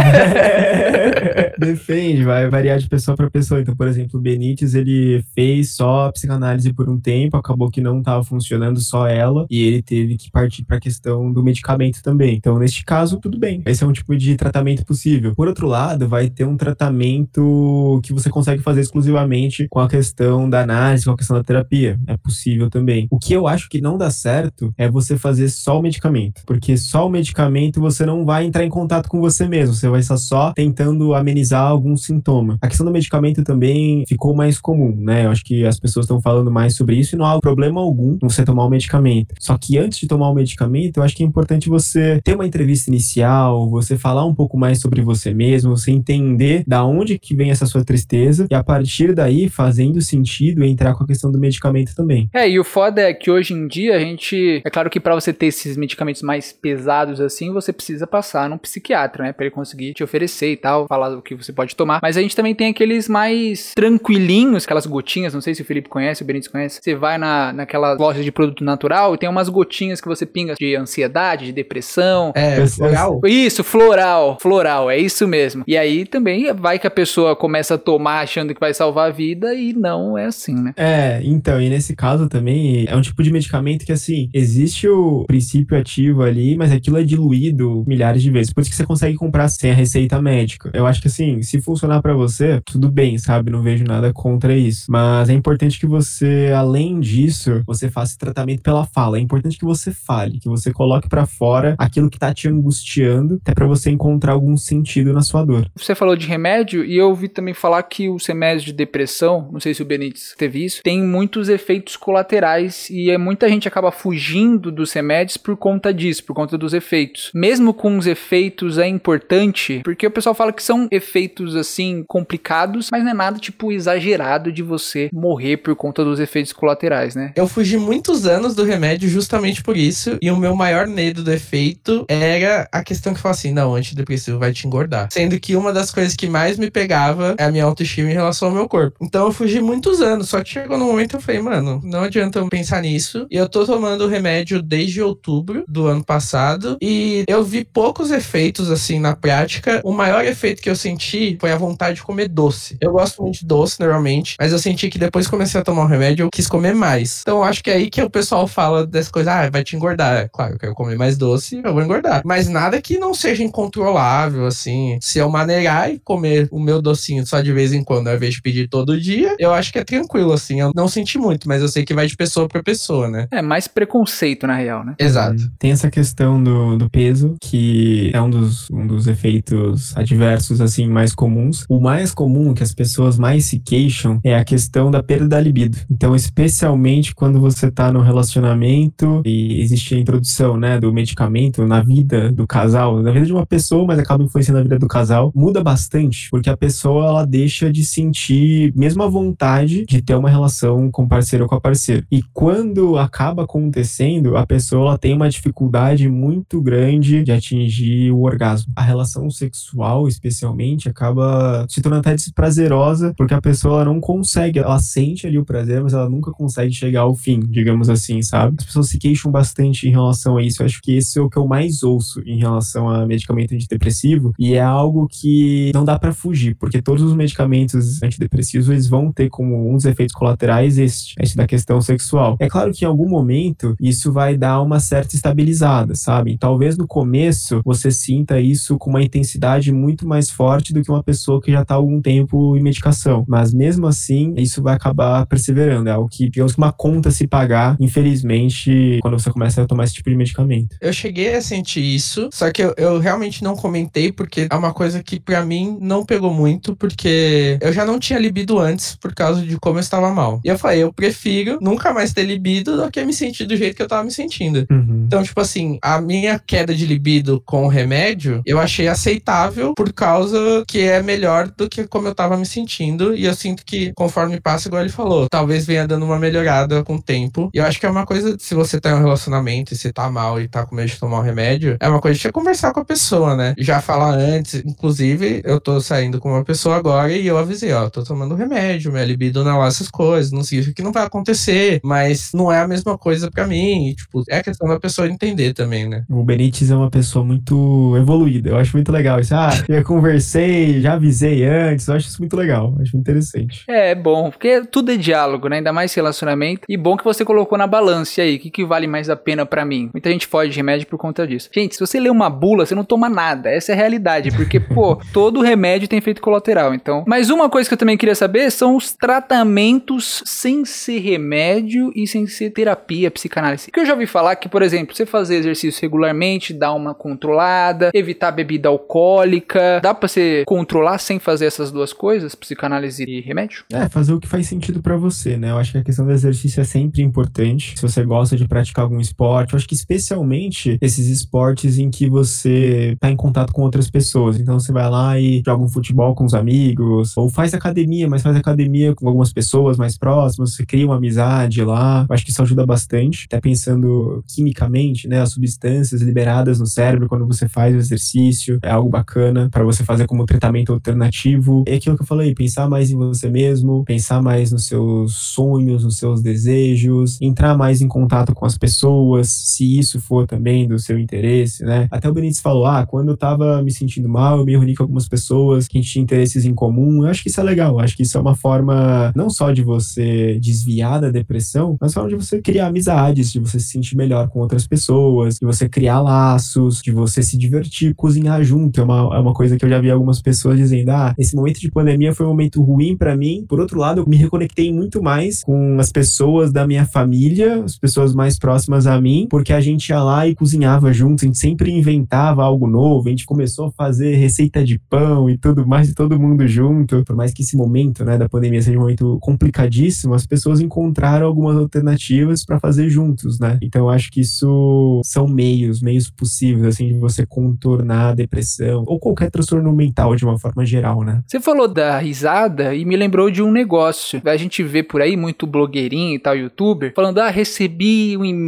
depende, vai variar de pessoa para pessoa. Então, por exemplo, o Benítez, ele fez só psicanálise por um tempo, acabou que não tava funcionando só ela, e ele teve teve que partir para a questão do medicamento também. Então, neste caso, tudo bem. Esse é um tipo de tratamento possível. Por outro lado, vai ter um tratamento que você consegue fazer exclusivamente com a questão da análise, com a questão da terapia. É possível também. O que eu acho que não dá certo é você fazer só o medicamento, porque só o medicamento você não vai entrar em contato com você mesmo, você vai estar só tentando amenizar algum sintoma. A questão do medicamento também ficou mais comum, né? Eu acho que as pessoas estão falando mais sobre isso e não há problema algum você tomar o medicamento. Só que antes de tomar o medicamento, eu acho que é importante você ter uma entrevista inicial, você falar um pouco mais sobre você mesmo, você entender da onde que vem essa sua tristeza e a partir daí, fazendo sentido, entrar com a questão do medicamento também. É, e o foda é que hoje em dia a gente, é claro que para você ter esses medicamentos mais pesados assim, você precisa passar num psiquiatra, né, para ele conseguir te oferecer e tal, falar o que você pode tomar. Mas a gente também tem aqueles mais tranquilinhos, aquelas gotinhas, não sei se o Felipe conhece, o Benítez conhece. Você vai na naquela loja de produto natural e tem umas gotinhas gotinhas que você pinga de ansiedade, de depressão. É, Esse- floral. Isso, floral, floral, é isso mesmo. E aí também vai que a pessoa começa a tomar achando que vai salvar a vida e não é assim, né? É, então, e nesse caso também é um tipo de medicamento que, assim, existe o princípio ativo ali, mas aquilo é diluído milhares de vezes. Por isso que você consegue comprar sem a receita médica. Eu acho que, assim, se funcionar pra você, tudo bem, sabe? Não vejo nada contra isso. Mas é importante que você, além disso, você faça tratamento pela fala. É importante que você fale, que você coloque pra fora aquilo que tá te angustiando, até pra você encontrar algum sentido na sua dor. Você falou de remédio e eu ouvi também falar que os remédios de depressão, não sei se o Benítez teve isso, tem muitos efeitos colaterais e é, muita gente acaba fugindo dos remédios por conta disso, por conta dos efeitos. Mesmo com os efeitos é importante, porque o pessoal fala que são efeitos assim complicados, mas não é nada tipo exagerado de você morrer por conta dos efeitos colaterais, né? Eu fugi muitos anos do remédio justamente por isso. E o meu maior medo do efeito era a questão que fala assim: não, antidepressivo vai te engordar. Sendo que uma das coisas que mais me pegava é a minha autoestima em relação ao meu corpo. Então eu fugi muitos anos. Só que chegou no momento eu falei, mano, não adianta eu pensar nisso. E eu tô tomando o remédio desde outubro do ano passado. E eu vi poucos efeitos assim na prática. O maior efeito que eu senti foi a vontade de comer doce. Eu gosto muito de doce normalmente, mas eu senti que depois que comecei a tomar o remédio, eu quis comer mais. Então eu acho que é aí que o pessoal fala dessa coisa, ah, vai te engordar. É, Claro, eu quero comer mais doce, eu vou engordar. Mas nada que não seja incontrolável, assim. Se eu maneirar e comer o meu docinho só de vez em quando, ao invés de pedir todo dia, eu acho que é tranquilo, assim. Eu não senti muito, mas eu sei que vai de pessoa pra pessoa, né? É mais preconceito na real, né? Exato. Tem essa questão do, do peso, que é um dos, um dos efeitos adversos, assim, mais comuns. O mais comum, que as pessoas mais se queixam, é a questão da perda da libido. Então, especialmente quando você tá no relacionamento e existe a introdução, né, do medicamento na vida do casal, na vida de uma pessoa, mas acaba influenciando a vida do casal, muda bastante, porque a pessoa, ela deixa de sentir mesmo a vontade de ter uma relação com parceiro ou com a parceira. E quando acaba acontecendo, a pessoa ela tem uma dificuldade muito grande de atingir o orgasmo. A relação sexual, especialmente, acaba se tornando até desprazerosa, porque a pessoa ela não consegue, ela sente ali o prazer, mas ela nunca consegue chegar ao fim, digamos assim, sabe? As pessoas se queixam bastante em relação a isso. Eu acho que esse é o que eu mais ouço em relação a medicamento antidepressivo, e é algo que não dá pra fugir, porque todos os medicamentos antidepressivos eles vão ter como um dos efeitos colaterais este, este da questão sexual. É claro que em algum momento isso vai dar uma certa estabilizada, sabe? Talvez no começo você sinta isso com uma intensidade muito mais forte do que uma pessoa que já tá há algum tempo em medicação. Mas mesmo assim, isso vai acabar perseverando. É algo que, digamos uma conta se pagar, infelizmente, quando você começa a tomar esse tipo de medicamento. Eu cheguei a sentir isso, só que eu, eu realmente não comentei porque é uma coisa que pra mim não pegou muito, porque eu já não tinha libido antes por causa de como eu estava mal. E eu falei, eu prefiro nunca mais ter libido do que me sentir do jeito que eu tava me sentindo. Uhum. Então, tipo assim, a minha queda de libido com o remédio, eu achei aceitável por causa que é melhor do que como eu tava me sentindo. E eu sinto que, conforme passa, igual ele falou, talvez venha dando uma melhorada com o tempo. E eu acho que é uma coisa, se você tá em um relacionamento e você tá mal e tá com medo de tomar um remédio, é uma coisa de você conversar com a pessoa, né? Já falar antes, inclusive, eu tô saindo com uma pessoa agora e eu avisei, ó, tô tomando remédio, minha libido não é lá essas coisas, não significa que não vai acontecer, mas não é a mesma coisa pra mim. E, tipo, é questão da pessoa entender também, né? O Benítez é uma pessoa muito evoluída. Eu acho muito legal isso. Ah, eu conversei, já avisei antes. Eu acho isso muito legal. Acho muito interessante. É, é bom, porque tudo é diálogo, né? Ainda mais relacionamento. E bom que você colocou na balança aí, o que, que vale mais a pena pra mim? Muita gente foge de remédio por conta disso. Gente, se você lê uma bula, você não toma nada. Essa é a realidade, porque, pô, todo remédio tem efeito colateral, então. Mas uma coisa que eu também queria saber são os tratamentos sem ser remédio e sem ser terapia, psicanálise. Porque eu já ouvi falar que, por exemplo, você fazer exercício regularmente, dar uma controlada, evitar bebida alcoólica, dá pra você controlar sem fazer essas duas coisas, psicanálise e remédio? É, fazer o que faz sentido pra você, né? Eu acho que a questão do exercício é sempre importante. Se você gosta de praticar algum esporte, eu acho que especialmente esses esportes em que você tá em contato com outras pessoas. Então você vai lá e joga um futebol com os amigos, ou faz academia, mas faz academia com algumas pessoas mais próximas, você cria uma amizade lá. Eu acho que isso ajuda bastante, até pensando quimicamente, né? As substâncias liberadas no cérebro quando você faz o exercício é algo bacana para você fazer como tratamento alternativo. É aquilo que eu falei, pensar mais em você mesmo, pensar mais nos seus sonhos, nos seus desejos, entrar mais em contato com as pessoas, se isso for também do seu interesse, né? Até o Benítez falou: ah, quando eu tava me sentindo mal, eu me reuni com algumas pessoas que a gente tinha interesses em comum. Eu acho que isso é legal. Eu acho que isso é uma forma não só de você desviar da depressão, mas forma de você criar amizades, de você se sentir melhor com outras pessoas, de você criar laços, de você se divertir, cozinhar junto. É uma, é uma coisa que eu já vi algumas pessoas dizendo: ah, esse momento de pandemia foi um momento ruim para mim. Por outro lado, eu me reconectei muito mais com as pessoas da minha família, as pessoas mais próximas a mim, porque a gente ia lá e cozinhava juntos, a gente sempre inventava algo novo, a gente começou a fazer receita de pão e tudo mais, todo mundo junto. Por mais que esse momento, né, da pandemia seja um momento complicadíssimo, as pessoas encontraram algumas alternativas para fazer juntos, né? Então eu acho que isso são meios, meios possíveis, assim, de você contornar a depressão ou qualquer transtorno mental de uma forma geral, né? Você falou da risada e me lembrou de um negócio. A gente vê por aí muito blogueirinho e tal, youtuber, falando: ah, recebi um e-mail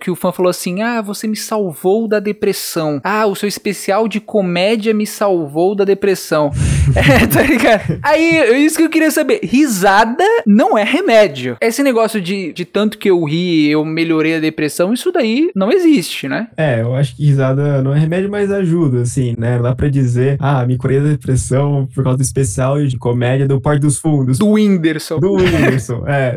que o fã falou assim: ah, você me salvou da depressão. Ah, o seu especial de comédia me salvou da depressão. é, tá ligado? Aí, é isso que eu queria saber. Risada não é remédio. Esse negócio de, de tanto que eu ri, eu melhorei a depressão, isso daí não existe, né? É, eu acho que risada não é remédio, mas ajuda, assim, né? Não dá pra dizer, ah, me curei da depressão por causa do especial de comédia do Porto dos Fundos. Do Whindersson. Do Whindersson, é.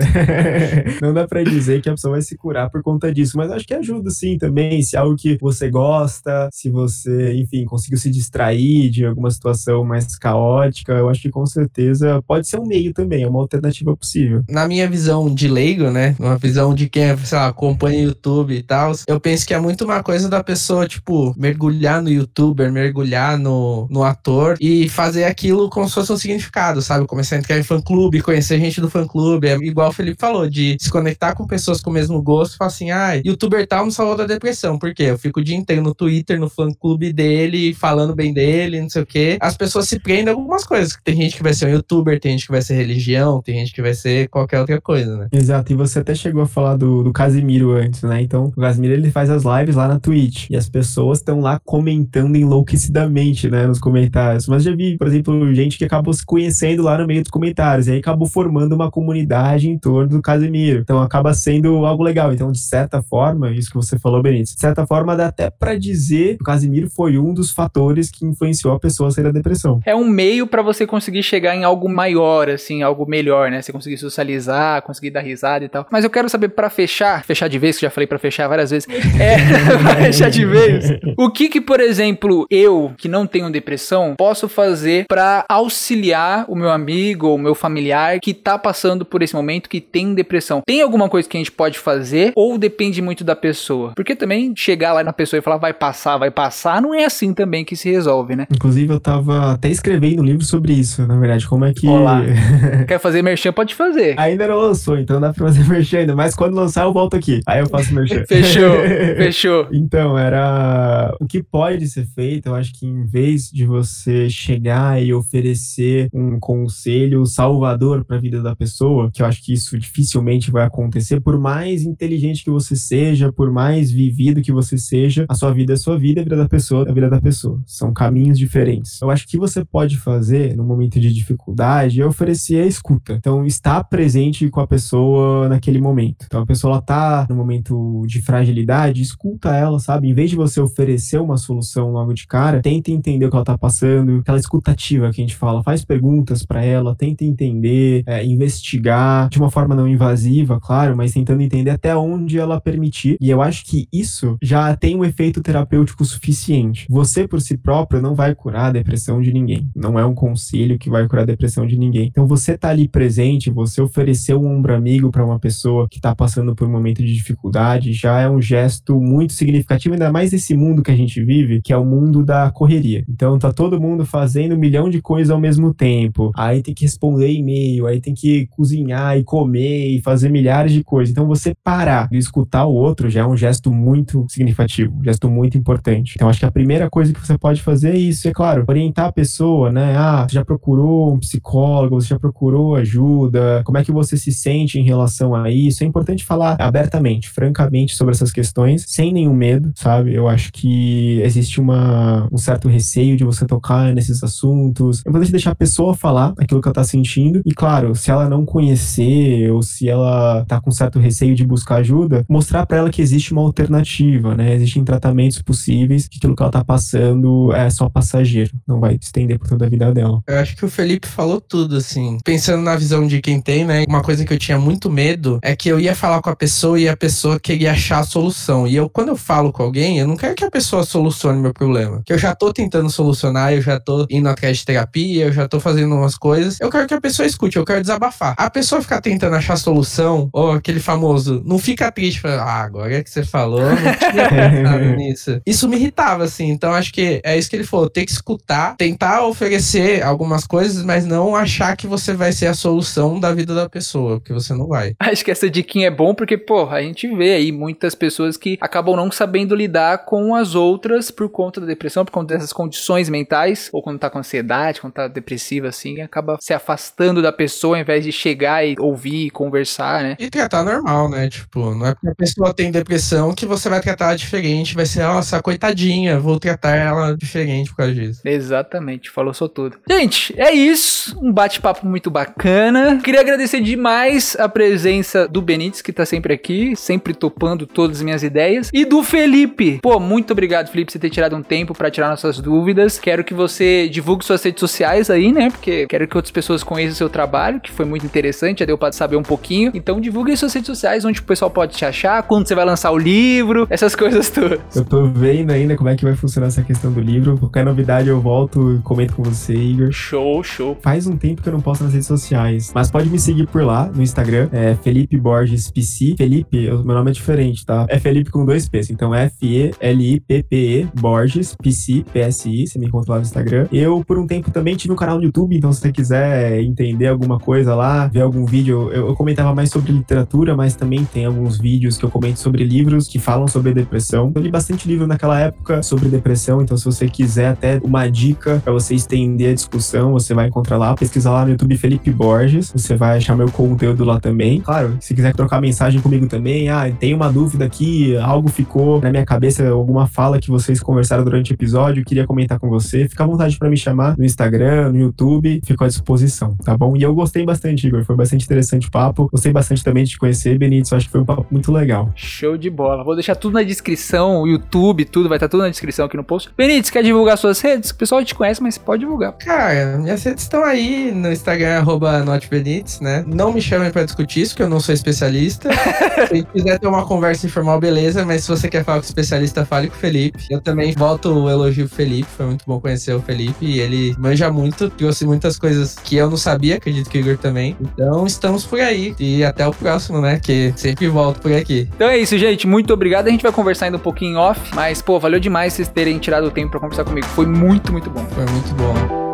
não dá pra dizer que a pessoa vai se curar por conta disso, mas acho que ajuda sim também, se é algo que você gosta, se você, enfim, conseguiu se distrair de alguma situação mais caótica, eu acho que com certeza pode ser um meio também, é uma alternativa possível. Na minha visão de leigo, né, uma visão de quem, sei lá, acompanha YouTube e tal, eu penso que é muito uma coisa da pessoa, tipo, mergulhar no youtuber, mergulhar no, no ator e fazer aquilo como se fosse um significado, sabe? Começar a entrar em fã-clube, conhecer gente do fã-clube, é igual o Felipe falou, de se conectar com pessoas com o mesmo gosto, falar assim, ah, youtuber tal me salvou da depressão, por quê? Eu fico o dia inteiro no Twitter, no fã-clube dele, falando bem dele, não sei o quê. As pessoas se prendem a algumas coisas. Tem gente que vai ser um youtuber, tem gente que vai ser religião, tem gente que vai ser qualquer outra coisa, né? Exato, e você até chegou a falar do, do Casimiro antes, né? Então, o Casimiro ele faz as lives lá na Twitch e as pessoas estão lá comentando enlouquecidamente, né, nos comentários. Mas já vi, por exemplo, gente que acabou se conhecendo lá no meio dos comentários e aí acabou formando uma comunidade em torno do Casimiro. Então, acaba sendo algo legal. Então, de certa forma, isso que você falou, Benítez, de certa forma dá até para dizer que o Casimiro foi um dos fatores que influenciou a pessoa a sair da depressão. É um meio para você conseguir chegar em algo maior, assim, algo melhor, né? Você conseguir socializar, conseguir dar risada e tal. Mas eu quero saber para fechar, fechar de vez, que já falei para fechar várias vezes. É, fechar de vez. O que que, por exemplo, eu, que não tenho depressão, posso fazer para auxiliar o meu amigo ou o meu familiar que tá passando por esse momento, que tem depressão? Tem alguma coisa que a gente pode fazer ou depende muito da pessoa? Porque também chegar lá na pessoa e falar vai passar, vai passar, não é assim também que se resolve, né? Inclusive, eu tava até escrevendo um livro sobre isso, na verdade, como é que... Olá. Quer fazer merchan? Pode fazer. Ainda não lançou, então dá pra fazer merchan ainda, mas quando lançar eu volto aqui. Aí eu faço merchan. Fechou, fechou. Então, era... O que pode ser feito, eu acho que em vez de você chegar e oferecer um conselho salvador para a vida da pessoa, que eu acho que isso dificilmente vai acontecer, por mais inteligente que você seja, por mais vivido que você seja, a sua vida é sua vida, a vida da pessoa é a vida da pessoa. São caminhos diferentes. Eu acho que você pode fazer no momento de dificuldade é oferecer a escuta. Então, estar presente com a pessoa naquele momento. Então, a pessoa ela tá no momento de fragilidade, escuta ela, sabe? Em vez de você oferecer uma solução logo de cara, tenta entender o que ela tá passando, aquela escutativa que a gente fala, faz perguntas para ela, tenta entender, é, investigar de uma forma não invasiva, claro, mas tentando entender até onde ela permitir. E eu acho que isso já tem um efeito terapêutico suficiente. Você por si próprio não vai curar a depressão de ninguém. Não é um conselho que vai curar a depressão de ninguém. Então você tá ali presente, você oferecer um ombro amigo para uma pessoa que tá passando por um momento de dificuldade, já é um gesto muito significativo, ainda mais nesse mundo que a gente vive, que é o mundo da correria. Então tá todo mundo fazendo um milhão de coisas ao mesmo tempo. Aí tem que responder e-mail, aí tem que cozinhar e comer e fazer milhares de coisas. Então você parar escutar o outro já é um gesto muito significativo, um gesto muito importante. Então acho que a primeira coisa que você pode fazer é isso, é claro, orientar a pessoa né? Ah, você já procurou um psicólogo, você já procurou ajuda? Como é que você se sente em relação a isso? É importante falar abertamente, francamente sobre essas questões, sem nenhum medo, sabe? Eu acho que existe uma, um certo receio de você tocar nesses assuntos. É importante deixar a pessoa falar aquilo que ela tá sentindo. E claro, se ela não conhecer ou se ela tá com certo receio de buscar ajuda, mostrar para ela que existe uma alternativa, né? Existem tratamentos possíveis, que aquilo que ela tá passando é só passageiro, não vai estender por toda a vida dela. Eu acho que o Felipe falou tudo, assim. Pensando na visão de quem tem, né? Uma coisa que eu tinha muito medo é que eu ia falar com a pessoa e a pessoa queria achar a solução. E eu, quando eu falo com alguém, eu não quero que a pessoa solucione meu problema. Que eu já tô tentando solucionar, eu já tô indo atrás de terapia, eu já tô fazendo umas coisas. Eu quero que a pessoa escute, eu quero desabafar. A pessoa ficar tentando achar solução, ou aquele famoso, não fica triste, fala, ah, agora é que você falou, não tinha pensado nisso. Isso me irritava, assim. Então acho que é isso que ele falou, ter que escutar, tentar oferecer algumas coisas, mas não achar que você vai ser a solução da vida da pessoa, porque você não vai. Acho que essa diquinha é bom porque, pô, a gente vê aí muitas pessoas que acabam não sabendo lidar com as outras por conta da depressão, por conta dessas condições mentais, ou quando tá com ansiedade, quando tá depressiva, assim, acaba se afastando da pessoa ao invés de chegar e ouvir, conversar, né? E tratar normal, né? Tipo, não é a pessoa tem depressão que você vai tratar diferente, vai ser, nossa, coitadinha, vou tratar ela diferente por causa disso. Exatamente, falou só tudo. Gente, é isso. Um bate-papo muito bacana. Queria agradecer demais a presença do Benítez, que tá sempre aqui, sempre topando todas as minhas ideias, e do Felipe. Pô, muito obrigado, Felipe, por você ter tirado um tempo para tirar nossas dúvidas. Quero que você divulgue suas redes sociais aí, né? Porque quero que outras pessoas conheçam o seu trabalho, que foi muito interessante, já deu pra saber um pouquinho. Então divulgue suas redes sociais, onde o pessoal pode te achar, quando você vai lançar o livro, essas coisas todas. Eu tô vendo ainda como é que vai funcionar essa questão do livro. Qualquer novidade eu volto e comento com você, Igor. Show, show. Faz um tempo que eu não posto nas redes sociais, mas pode me seguir por lá no Instagram, é Felipe Borges PC. Felipe, meu nome é diferente, tá? É Felipe com dois P's, então F-E-L-I-P-P-E Borges PC, P-S-I, você me encontra lá no Instagram. Eu, por um tempo, também tive um canal no YouTube, então se você quiser entender alguma coisa lá, ver algum vídeo, eu, eu comentava mais sobre literatura, mas também tem alguns vídeos que eu comento sobre livros que falam sobre depressão. Eu li bastante livro naquela época sobre depressão, então se você quiser até uma dica para você estender a discussão, você vai encontrar lá. Pesquisa lá no YouTube Felipe Borges, você vai achar meu conteúdo lá também. Claro, se quiser trocar mensagem comigo também, ah, tem uma dúvida aqui, algo ficou na minha cabeça, alguma fala que vocês conversaram durante o episódio, queria comentar com você, fica à vontade para me chamar no Instagram, no YouTube, fico à disposição, tá bom? E eu gostei bastante, Igor, foi bastante interessante o papo, gostei bastante também de te conhecer, Benítez, acho que foi um papo muito legal. Show de bola. Vou deixar tudo na descrição, o YouTube, tudo, vai estar tudo na descrição aqui no post. Benítez, quer divulgar suas redes? O pessoal te conhece, mas pode divulgar. Cara, minhas redes estão aí no Instagram, arroba notebenites, né? Não me chamem pra discutir isso, que eu não sou especialista. se quiser ter uma conversa informal, beleza, mas se você quer falar com o especialista, fale com o Felipe. Eu também volto o elogio pro Felipe, foi muito bom conhecer o Felipe, e ele manja muito, trouxe muitas coisas que eu não sabia, acredito que o Igor também. Então, estamos por aí, e até o próximo, né? Que sempre volto por aqui. Então é isso, gente. Muito obrigado. A gente vai conversar ainda um pouquinho off, mas, pô, valeu demais vocês terem tirado o tempo pra conversar comigo. Foi muito, muito bom. Foi muito bom.